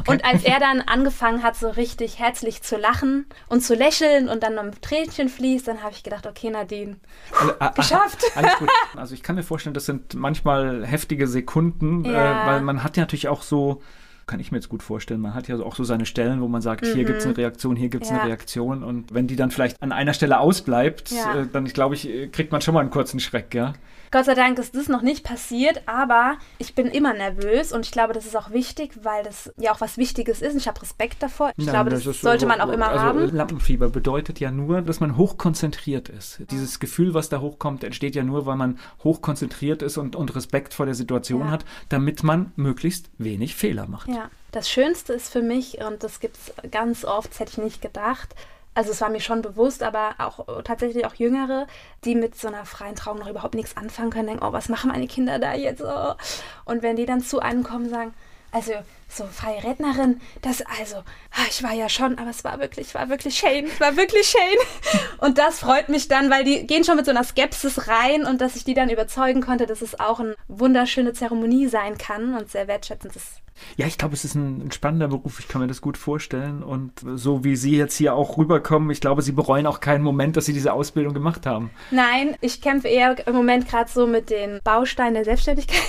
Speaker 4: und als er dann angefangen hat, so richtig herzlich zu lachen und zu lächeln und dann ein Tränchen fließt, dann habe ich gedacht, okay, Nadine, äh, geschafft.
Speaker 3: Alles gut. (laughs) Also ich kann mir vorstellen, das sind manchmal heftige Sekunden, äh, ja. äh, weil man hat ja natürlich auch so kann ich mir jetzt gut vorstellen. Man hat ja auch so seine Stellen, wo man sagt, mhm. hier gibt es eine Reaktion, hier gibt es ja. eine Reaktion. Und wenn die dann vielleicht an einer Stelle ausbleibt, ja. äh, dann, glaube ich, kriegt man schon mal einen kurzen Schreck, ja.
Speaker 4: Gott sei Dank ist das noch nicht passiert, aber ich bin immer nervös und ich glaube, das ist auch wichtig, weil das ja auch was Wichtiges ist. Ich habe Respekt davor. Ich Nein, glaube, das, das sollte so, man auch immer also haben.
Speaker 3: Lampenfieber bedeutet ja nur, dass man hochkonzentriert ist. Dieses Gefühl, was da hochkommt, entsteht ja nur, weil man hochkonzentriert ist und, und Respekt vor der Situation ja. hat, damit man möglichst wenig Fehler macht.
Speaker 4: Ja. Das Schönste ist für mich, und das gibt es ganz oft, das hätte ich nicht gedacht, also es war mir schon bewusst, aber auch tatsächlich auch Jüngere, die mit so einer freien Trauung noch überhaupt nichts anfangen können, denken, oh, was machen meine Kinder da jetzt? Oh. Und wenn die dann zu einem kommen, sagen, also so freie Rednerin, das also, ah, ich war ja schon, aber es war wirklich, war wirklich Shane, es war wirklich Shane. (laughs) Und das freut mich dann, weil die gehen schon mit so einer Skepsis rein und dass ich die dann überzeugen konnte, dass es auch eine wunderschöne Zeremonie sein kann und sehr wertschätzend ist
Speaker 3: ja, ich glaube, es ist ein, ein, spannender Beruf. Ich kann mir das gut vorstellen. Und so wie Sie jetzt hier auch rüberkommen, ich glaube, Sie bereuen auch keinen Moment, dass Sie diese Ausbildung gemacht haben.
Speaker 4: Nein, ich kämpfe eher im Moment gerade so mit den Bausteinen der Selbstständigkeit.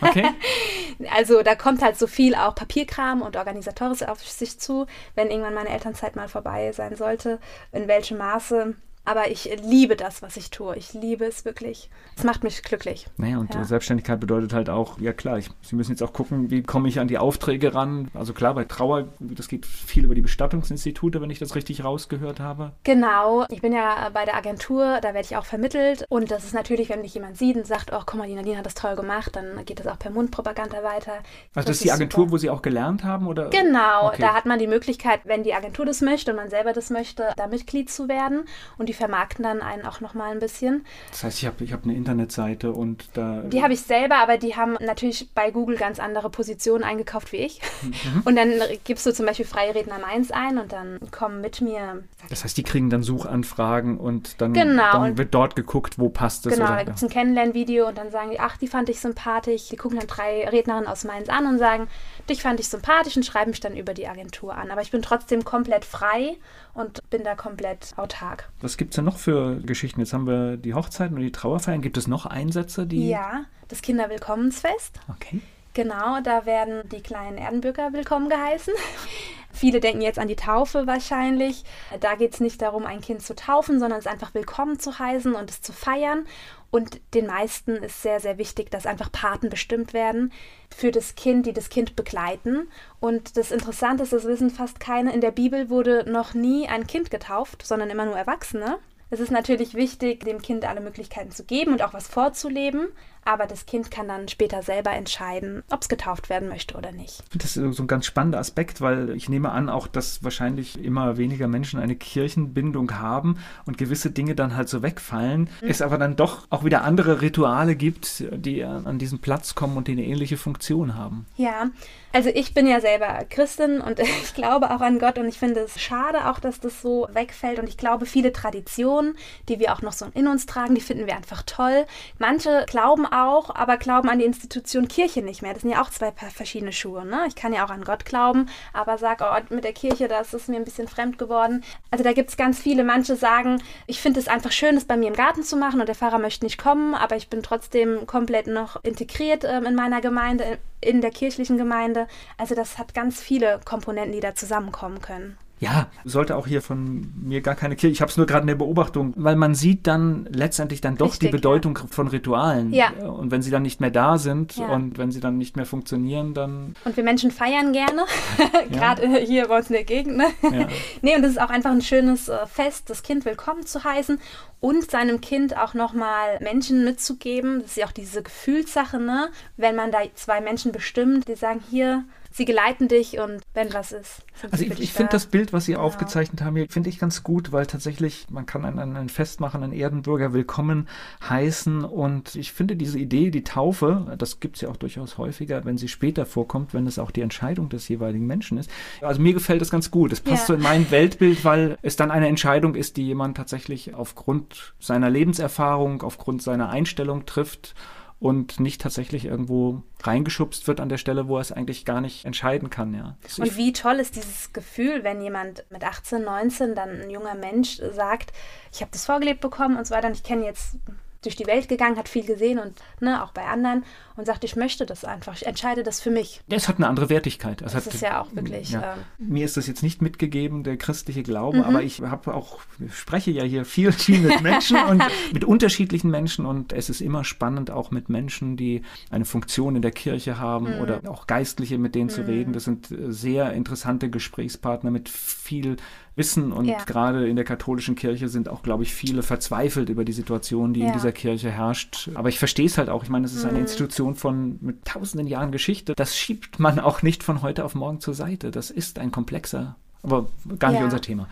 Speaker 4: Okay. (laughs) also da kommt halt so viel auch Papierkram und Organisatorisches auf sich zu, wenn irgendwann meine Elternzeit mal vorbei sein sollte. In welchem Maße aber ich liebe das, was ich tue. Ich liebe es wirklich. Es macht mich glücklich.
Speaker 3: Naja, und ja. Selbstständigkeit bedeutet halt auch, ja klar, ich, Sie müssen jetzt auch gucken, wie komme ich an die Aufträge ran. Also klar, bei Trauer, das geht viel über die Bestattungsinstitute, wenn ich das richtig rausgehört habe.
Speaker 4: Genau. Ich bin ja bei der Agentur, da werde ich auch vermittelt. Und das ist natürlich, wenn mich jemand sieht und sagt, oh, guck mal, die Nadine hat das toll gemacht, dann geht das auch per Mundpropaganda weiter.
Speaker 3: Also das, das ist die Agentur, super. wo Sie auch gelernt haben? Oder?
Speaker 4: Genau. Okay. Da hat man die Möglichkeit, wenn die Agentur das möchte und man selber das möchte, da Mitglied zu werden. Und die vermarkten dann einen auch nochmal ein bisschen.
Speaker 3: Das heißt, ich habe ich hab eine Internetseite und da.
Speaker 4: Die habe ich selber, aber die haben natürlich bei Google ganz andere Positionen eingekauft wie ich. Mhm. Und dann gibst du zum Beispiel Freie Redner Mainz ein und dann kommen mit mir.
Speaker 3: Das heißt, die kriegen dann Suchanfragen und dann, genau, dann wird dort geguckt, wo passt es.
Speaker 4: Genau, oder? da gibt es ein Kennenlernvideo und dann sagen die, ach, die fand ich sympathisch. Die gucken dann drei Rednerinnen aus Mainz an und sagen, dich fand ich sympathisch und schreiben mich dann über die Agentur an. Aber ich bin trotzdem komplett frei und bin da komplett autark.
Speaker 3: Was gibt es denn noch für Geschichten? Jetzt haben wir die Hochzeiten und die Trauerfeiern. Gibt es noch Einsätze, die.
Speaker 4: Ja, das Kinderwillkommensfest.
Speaker 3: Okay.
Speaker 4: Genau, da werden die kleinen Erdenbürger willkommen geheißen. (laughs) Viele denken jetzt an die Taufe wahrscheinlich. Da geht es nicht darum, ein Kind zu taufen, sondern es einfach willkommen zu heißen und es zu feiern. Und den meisten ist sehr, sehr wichtig, dass einfach Paten bestimmt werden für das Kind, die das Kind begleiten. Und das Interessante ist, das wissen fast keine, in der Bibel wurde noch nie ein Kind getauft, sondern immer nur Erwachsene. Es ist natürlich wichtig, dem Kind alle Möglichkeiten zu geben und auch was vorzuleben aber das Kind kann dann später selber entscheiden, ob es getauft werden möchte oder nicht.
Speaker 3: Das ist so ein ganz spannender Aspekt, weil ich nehme an, auch dass wahrscheinlich immer weniger Menschen eine Kirchenbindung haben und gewisse Dinge dann halt so wegfallen, mhm. es aber dann doch auch wieder andere Rituale gibt, die an diesen Platz kommen und die eine ähnliche Funktion haben.
Speaker 4: Ja, also ich bin ja selber Christin und (laughs) ich glaube auch an Gott und ich finde es schade auch, dass das so wegfällt und ich glaube, viele Traditionen, die wir auch noch so in uns tragen, die finden wir einfach toll. Manche glauben auch, aber glauben an die Institution Kirche nicht mehr. Das sind ja auch zwei verschiedene Schuhe. Ne? Ich kann ja auch an Gott glauben, aber sage, oh, mit der Kirche, das ist mir ein bisschen fremd geworden. Also da gibt es ganz viele. Manche sagen, ich finde es einfach schön, es bei mir im Garten zu machen und der Pfarrer möchte nicht kommen, aber ich bin trotzdem komplett noch integriert ähm, in meiner Gemeinde, in der kirchlichen Gemeinde. Also das hat ganz viele Komponenten, die da zusammenkommen können.
Speaker 3: Ja, sollte auch hier von mir gar keine Kirche. Ich habe es nur gerade in der Beobachtung, weil man sieht dann letztendlich dann doch Richtig, die Bedeutung ja. von Ritualen. Ja. Und wenn sie dann nicht mehr da sind ja. und wenn sie dann nicht mehr funktionieren, dann.
Speaker 4: Und wir Menschen feiern gerne, (laughs) gerade ja. hier bei uns in der Gegend. Ne? Ja. nee, und das ist auch einfach ein schönes äh, Fest, das Kind willkommen zu heißen und seinem Kind auch nochmal Menschen mitzugeben. Das ist ja auch diese Gefühlssache, ne? Wenn man da zwei Menschen bestimmt, die sagen, hier, sie geleiten dich und wenn was ist.
Speaker 3: Also ich, ich finde das Bild, was Sie genau. aufgezeichnet haben, finde ich ganz gut, weil tatsächlich man kann ein, Fest machen, einen Erdenbürger willkommen heißen und ich finde diese Idee, die Taufe, das gibt es ja auch durchaus häufiger, wenn sie später vorkommt, wenn es auch die Entscheidung des jeweiligen Menschen ist. Also mir gefällt das ganz gut. Es passt ja. so in mein Weltbild, weil es dann eine Entscheidung ist, die jemand tatsächlich aufgrund seiner Lebenserfahrung, aufgrund seiner Einstellung trifft und nicht tatsächlich irgendwo reingeschubst wird an der Stelle, wo er es eigentlich gar nicht entscheiden kann, ja.
Speaker 4: Und wie toll ist dieses Gefühl, wenn jemand mit 18, 19, dann ein junger Mensch sagt, ich habe das vorgelebt bekommen und so weiter und ich kenne jetzt durch die Welt gegangen, hat viel gesehen und ne, auch bei anderen und sagt, ich möchte das einfach, ich entscheide das für mich.
Speaker 3: Ja, es hat eine andere Wertigkeit. Es
Speaker 4: das
Speaker 3: hat,
Speaker 4: ist ja auch wirklich. Ja.
Speaker 3: Ähm, Mir ist das jetzt nicht mitgegeben, der christliche Glaube, mhm. aber ich habe auch, spreche ja hier viel, viel mit Menschen und (laughs) mit unterschiedlichen Menschen und es ist immer spannend, auch mit Menschen, die eine Funktion in der Kirche haben mhm. oder auch Geistliche, mit denen mhm. zu reden. Das sind äh, sehr interessante Gesprächspartner mit viel Wissen und ja. gerade in der katholischen Kirche sind auch, glaube ich, viele verzweifelt über die Situation, die ja. in dieser Kirche herrscht. Aber ich verstehe es halt auch. Ich meine, es ist eine mhm. Institution von mit tausenden Jahren Geschichte. Das schiebt man auch nicht von heute auf morgen zur Seite. Das ist ein komplexer aber gar nicht ja. unser Thema.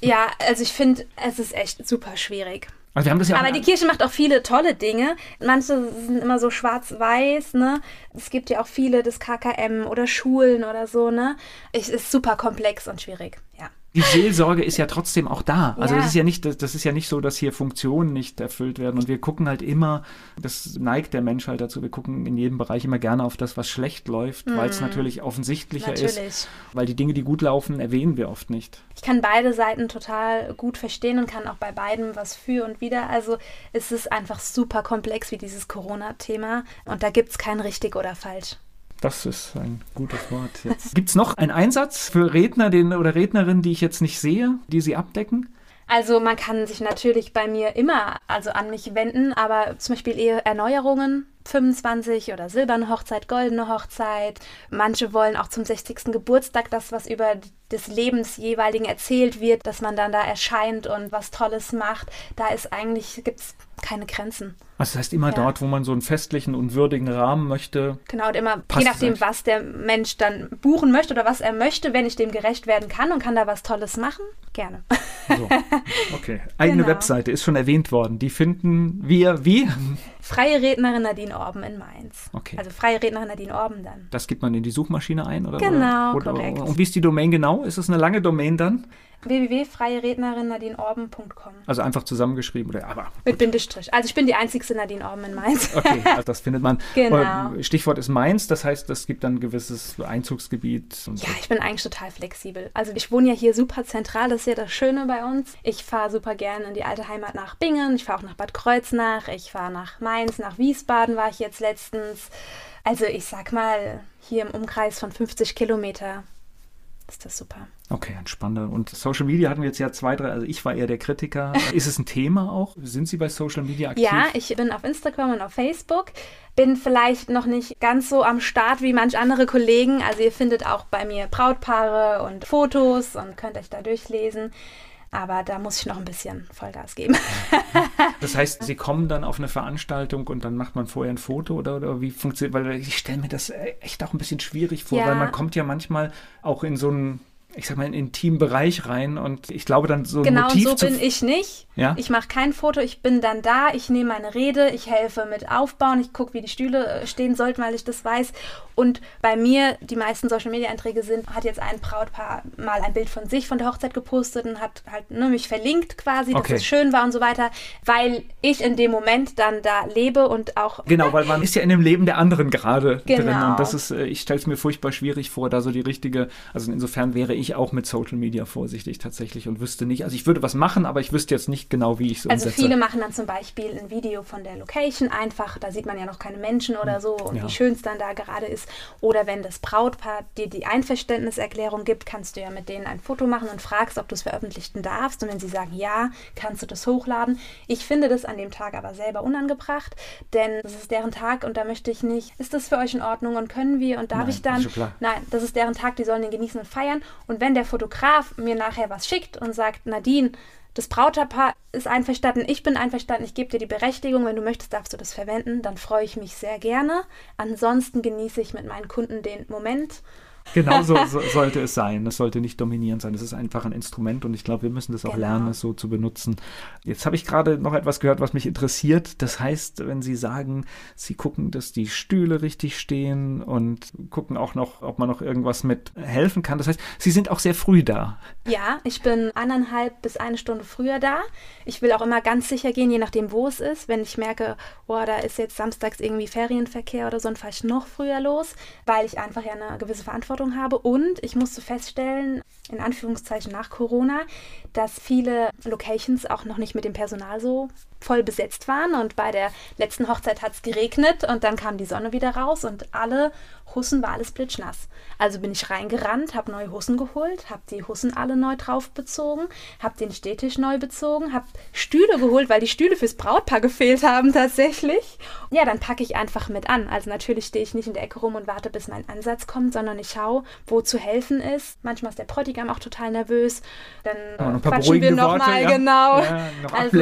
Speaker 4: Ja, also ich finde, es ist echt super schwierig.
Speaker 3: Also wir haben das ja
Speaker 4: Aber die Kirche macht auch viele tolle Dinge. Manche sind immer so schwarz-weiß, ne? Es gibt ja auch viele das KKM oder Schulen oder so, ne? Es ist super komplex und schwierig, ja
Speaker 3: die Seelsorge ist ja trotzdem auch da. Also ja. das ist ja nicht, das ist ja nicht so, dass hier Funktionen nicht erfüllt werden. Und wir gucken halt immer, das neigt der Mensch halt dazu, wir gucken in jedem Bereich immer gerne auf das, was schlecht läuft, mhm. weil es natürlich offensichtlicher natürlich. ist. Weil die Dinge, die gut laufen, erwähnen wir oft nicht.
Speaker 4: Ich kann beide Seiten total gut verstehen und kann auch bei beiden was für und wieder. Also es ist einfach super komplex wie dieses Corona-Thema. Und da gibt es kein richtig oder falsch.
Speaker 3: Das ist ein gutes Wort jetzt. (laughs) Gibt es noch einen Einsatz für Redner den, oder Rednerinnen, die ich jetzt nicht sehe, die Sie abdecken?
Speaker 4: Also man kann sich natürlich bei mir immer also an mich wenden, aber zum Beispiel eher Erneuerungen 25 oder silberne Hochzeit, goldene Hochzeit. Manche wollen auch zum 60. Geburtstag das, was über des Lebens jeweiligen erzählt wird, dass man dann da erscheint und was Tolles macht. Da ist eigentlich, gibt es keine Grenzen.
Speaker 3: Also das heißt immer ja. dort, wo man so einen festlichen und würdigen Rahmen möchte.
Speaker 4: Genau, und immer je nachdem, was der Mensch dann buchen möchte oder was er möchte, wenn ich dem gerecht werden kann und kann da was Tolles machen, gerne. So.
Speaker 3: Okay, eigene genau. Webseite ist schon erwähnt worden. Die finden wir wie?
Speaker 4: Freie Rednerin Nadine Orben in Mainz. Okay. Also freie Rednerin Nadine Orben dann.
Speaker 3: Das gibt man in die Suchmaschine ein, oder?
Speaker 4: Genau,
Speaker 3: oder,
Speaker 4: korrekt.
Speaker 3: Und wie ist die Domain genau? Ist es eine lange Domain dann?
Speaker 4: www.freierednerinnadineorben.com.
Speaker 3: Also einfach zusammengeschrieben oder aber.
Speaker 4: Mit Bindestrich. Also ich bin die einzigste Nadine Orben in Mainz. (laughs)
Speaker 3: Okay, also das findet man.
Speaker 4: genau.
Speaker 3: Stichwort ist Mainz, das heißt, es gibt dann ein gewisses Einzugsgebiet.
Speaker 4: ja, so. ich bin eigentlich total flexibel. Also ich wohne ja hier super zentral, das ist ja das Schöne bei uns. Ich fahre super gerne in die alte Heimat nach Bingen, ich fahre auch nach Bad Kreuznach, ich fahre nach Mainz, nach Wiesbaden war ich jetzt letztens. Also ich sag mal, hier im Umkreis von 50 Kilometer ist das super.
Speaker 3: Okay, entspannend. Und Social Media hatten wir jetzt ja zwei, drei, also ich war eher der Kritiker. (laughs) ist es ein Thema auch? Sind Sie bei Social Media aktiv?
Speaker 4: Ja, ich bin auf Instagram und auf Facebook. Bin vielleicht noch nicht ganz so am Start wie manch andere Kollegen. Also ihr findet auch bei mir Brautpaare und Fotos und könnt euch da durchlesen. Aber da muss ich noch ein bisschen Vollgas geben. (laughs)
Speaker 3: das heißt, Sie kommen dann auf eine Veranstaltung und dann macht man vorher ein Foto oder, oder wie funktioniert? Weil ich stelle mir das echt auch ein bisschen schwierig vor, ja. weil man kommt ja manchmal auch in so einen ich sag mal, in einen intimen Bereich rein und ich glaube dann so
Speaker 4: genau,
Speaker 3: ein Motiv
Speaker 4: Genau, so bin ich nicht. Ja? Ich mache kein Foto, ich bin dann da, ich nehme meine Rede, ich helfe mit aufbauen, ich gucke, wie die Stühle äh, stehen sollten, weil ich das weiß. Und bei mir, die meisten Social Media Einträge sind, hat jetzt ein Brautpaar mal ein Bild von sich von der Hochzeit gepostet und hat halt ne, mich verlinkt quasi, dass okay. es schön war und so weiter, weil ich in dem Moment dann da lebe und auch.
Speaker 3: Genau, weil man ist ja in dem Leben der anderen gerade genau. drin und das ist, äh, ich stelle es mir furchtbar schwierig vor, da so die richtige, also insofern wäre ich auch mit Social Media vorsichtig tatsächlich und wüsste nicht, also ich würde was machen, aber ich wüsste jetzt nicht genau, wie ich es
Speaker 4: also umsetze. Also viele machen dann zum Beispiel ein Video von der Location einfach, da sieht man ja noch keine Menschen oder hm. so und ja. wie schön es dann da gerade ist. Oder wenn das Brautpaar dir die Einverständniserklärung gibt, kannst du ja mit denen ein Foto machen und fragst, ob du es veröffentlichen darfst. Und wenn sie sagen ja, kannst du das hochladen. Ich finde das an dem Tag aber selber unangebracht, denn das ist deren Tag und da möchte ich nicht, ist das für euch in Ordnung und können wir und darf nein, ich dann? Nein, das ist deren Tag, die sollen den genießen und feiern. Und wenn der Fotograf mir nachher was schickt und sagt, Nadine, das Brautpaar ist einverstanden, ich bin einverstanden, ich gebe dir die Berechtigung, wenn du möchtest, darfst du das verwenden, dann freue ich mich sehr gerne. Ansonsten genieße ich mit meinen Kunden den Moment
Speaker 3: Genau so, (laughs) so, sollte es sein. Es sollte nicht dominierend sein. Es ist einfach ein Instrument und ich glaube, wir müssen das auch genau. lernen, es so zu benutzen. Jetzt habe ich gerade noch etwas gehört, was mich interessiert. Das heißt, wenn Sie sagen, Sie gucken, dass die Stühle richtig stehen und gucken auch noch, ob man noch irgendwas mit helfen kann. Das heißt, Sie sind auch sehr früh da.
Speaker 4: Ja, ich bin eineinhalb bis eine Stunde früher da. Ich will auch immer ganz sicher gehen, je nachdem, wo es ist. Wenn ich merke, oh, da ist jetzt samstags irgendwie Ferienverkehr oder so, dann fahre ich noch früher los, weil ich einfach ja eine gewisse Verantwortung Verantwortung habe. Und ich musste feststellen, in Anführungszeichen nach Corona, dass viele Locations auch noch nicht mit dem Personal so voll besetzt waren. Und bei der letzten Hochzeit hat es geregnet und dann kam die Sonne wieder raus und alle Hussen war alles blitschnass. Also bin ich reingerannt, habe neue Hussen geholt, habe die Hussen alle neu drauf bezogen, habe den Städtisch neu bezogen, habe Stühle geholt, weil die Stühle fürs Brautpaar gefehlt haben tatsächlich. Ja, dann packe ich einfach mit an. Also natürlich stehe ich nicht in der Ecke rum und warte, bis mein Ansatz kommt, sondern ich schaue, wo zu helfen ist. Manchmal ist der Bräutigam auch total nervös. Dann
Speaker 3: äh, quatschen wir nochmal,
Speaker 4: ja. genau. Ja, noch also,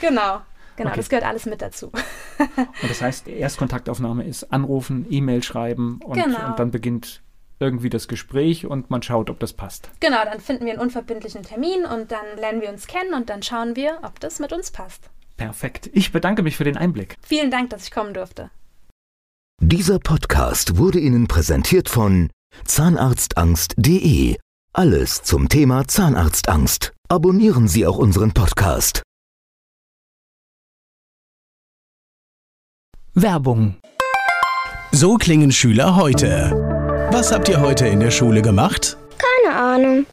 Speaker 4: genau. Genau, okay. das gehört alles mit dazu.
Speaker 3: und das heißt, Erstkontaktaufnahme ist anrufen, E-Mail schreiben und, genau. und dann beginnt irgendwie das Gespräch und man schaut, ob das passt.
Speaker 4: Genau, dann finden wir einen unverbindlichen Termin und dann lernen wir uns kennen und dann schauen wir, ob das mit uns passt.
Speaker 3: Perfekt. Ich bedanke mich für den Einblick.
Speaker 4: Vielen Dank, dass ich kommen durfte.
Speaker 2: Dieser Podcast wurde Ihnen präsentiert von Zahnarztangst.de. Alles zum Thema Zahnarztangst. Abonnieren Sie auch unseren Podcast.
Speaker 1: Werbung. So klingen Schüler heute. Was habt ihr heute in der Schule gemacht?
Speaker 5: Keine Ahnung.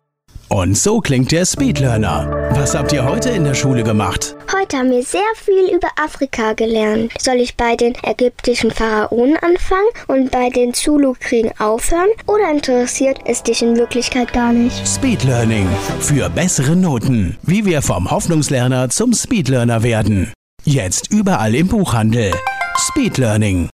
Speaker 1: Und so klingt der Speedlearner. Was habt ihr heute in der Schule gemacht?
Speaker 5: Heute haben wir sehr viel über Afrika gelernt. Soll ich bei den ägyptischen Pharaonen anfangen und bei den Zulu-Kriegen aufhören? Oder interessiert es dich in Wirklichkeit gar nicht?
Speaker 1: Speedlearning. Für bessere Noten. Wie wir vom Hoffnungslerner zum Speedlearner werden. Jetzt überall im Buchhandel. Speed Learning.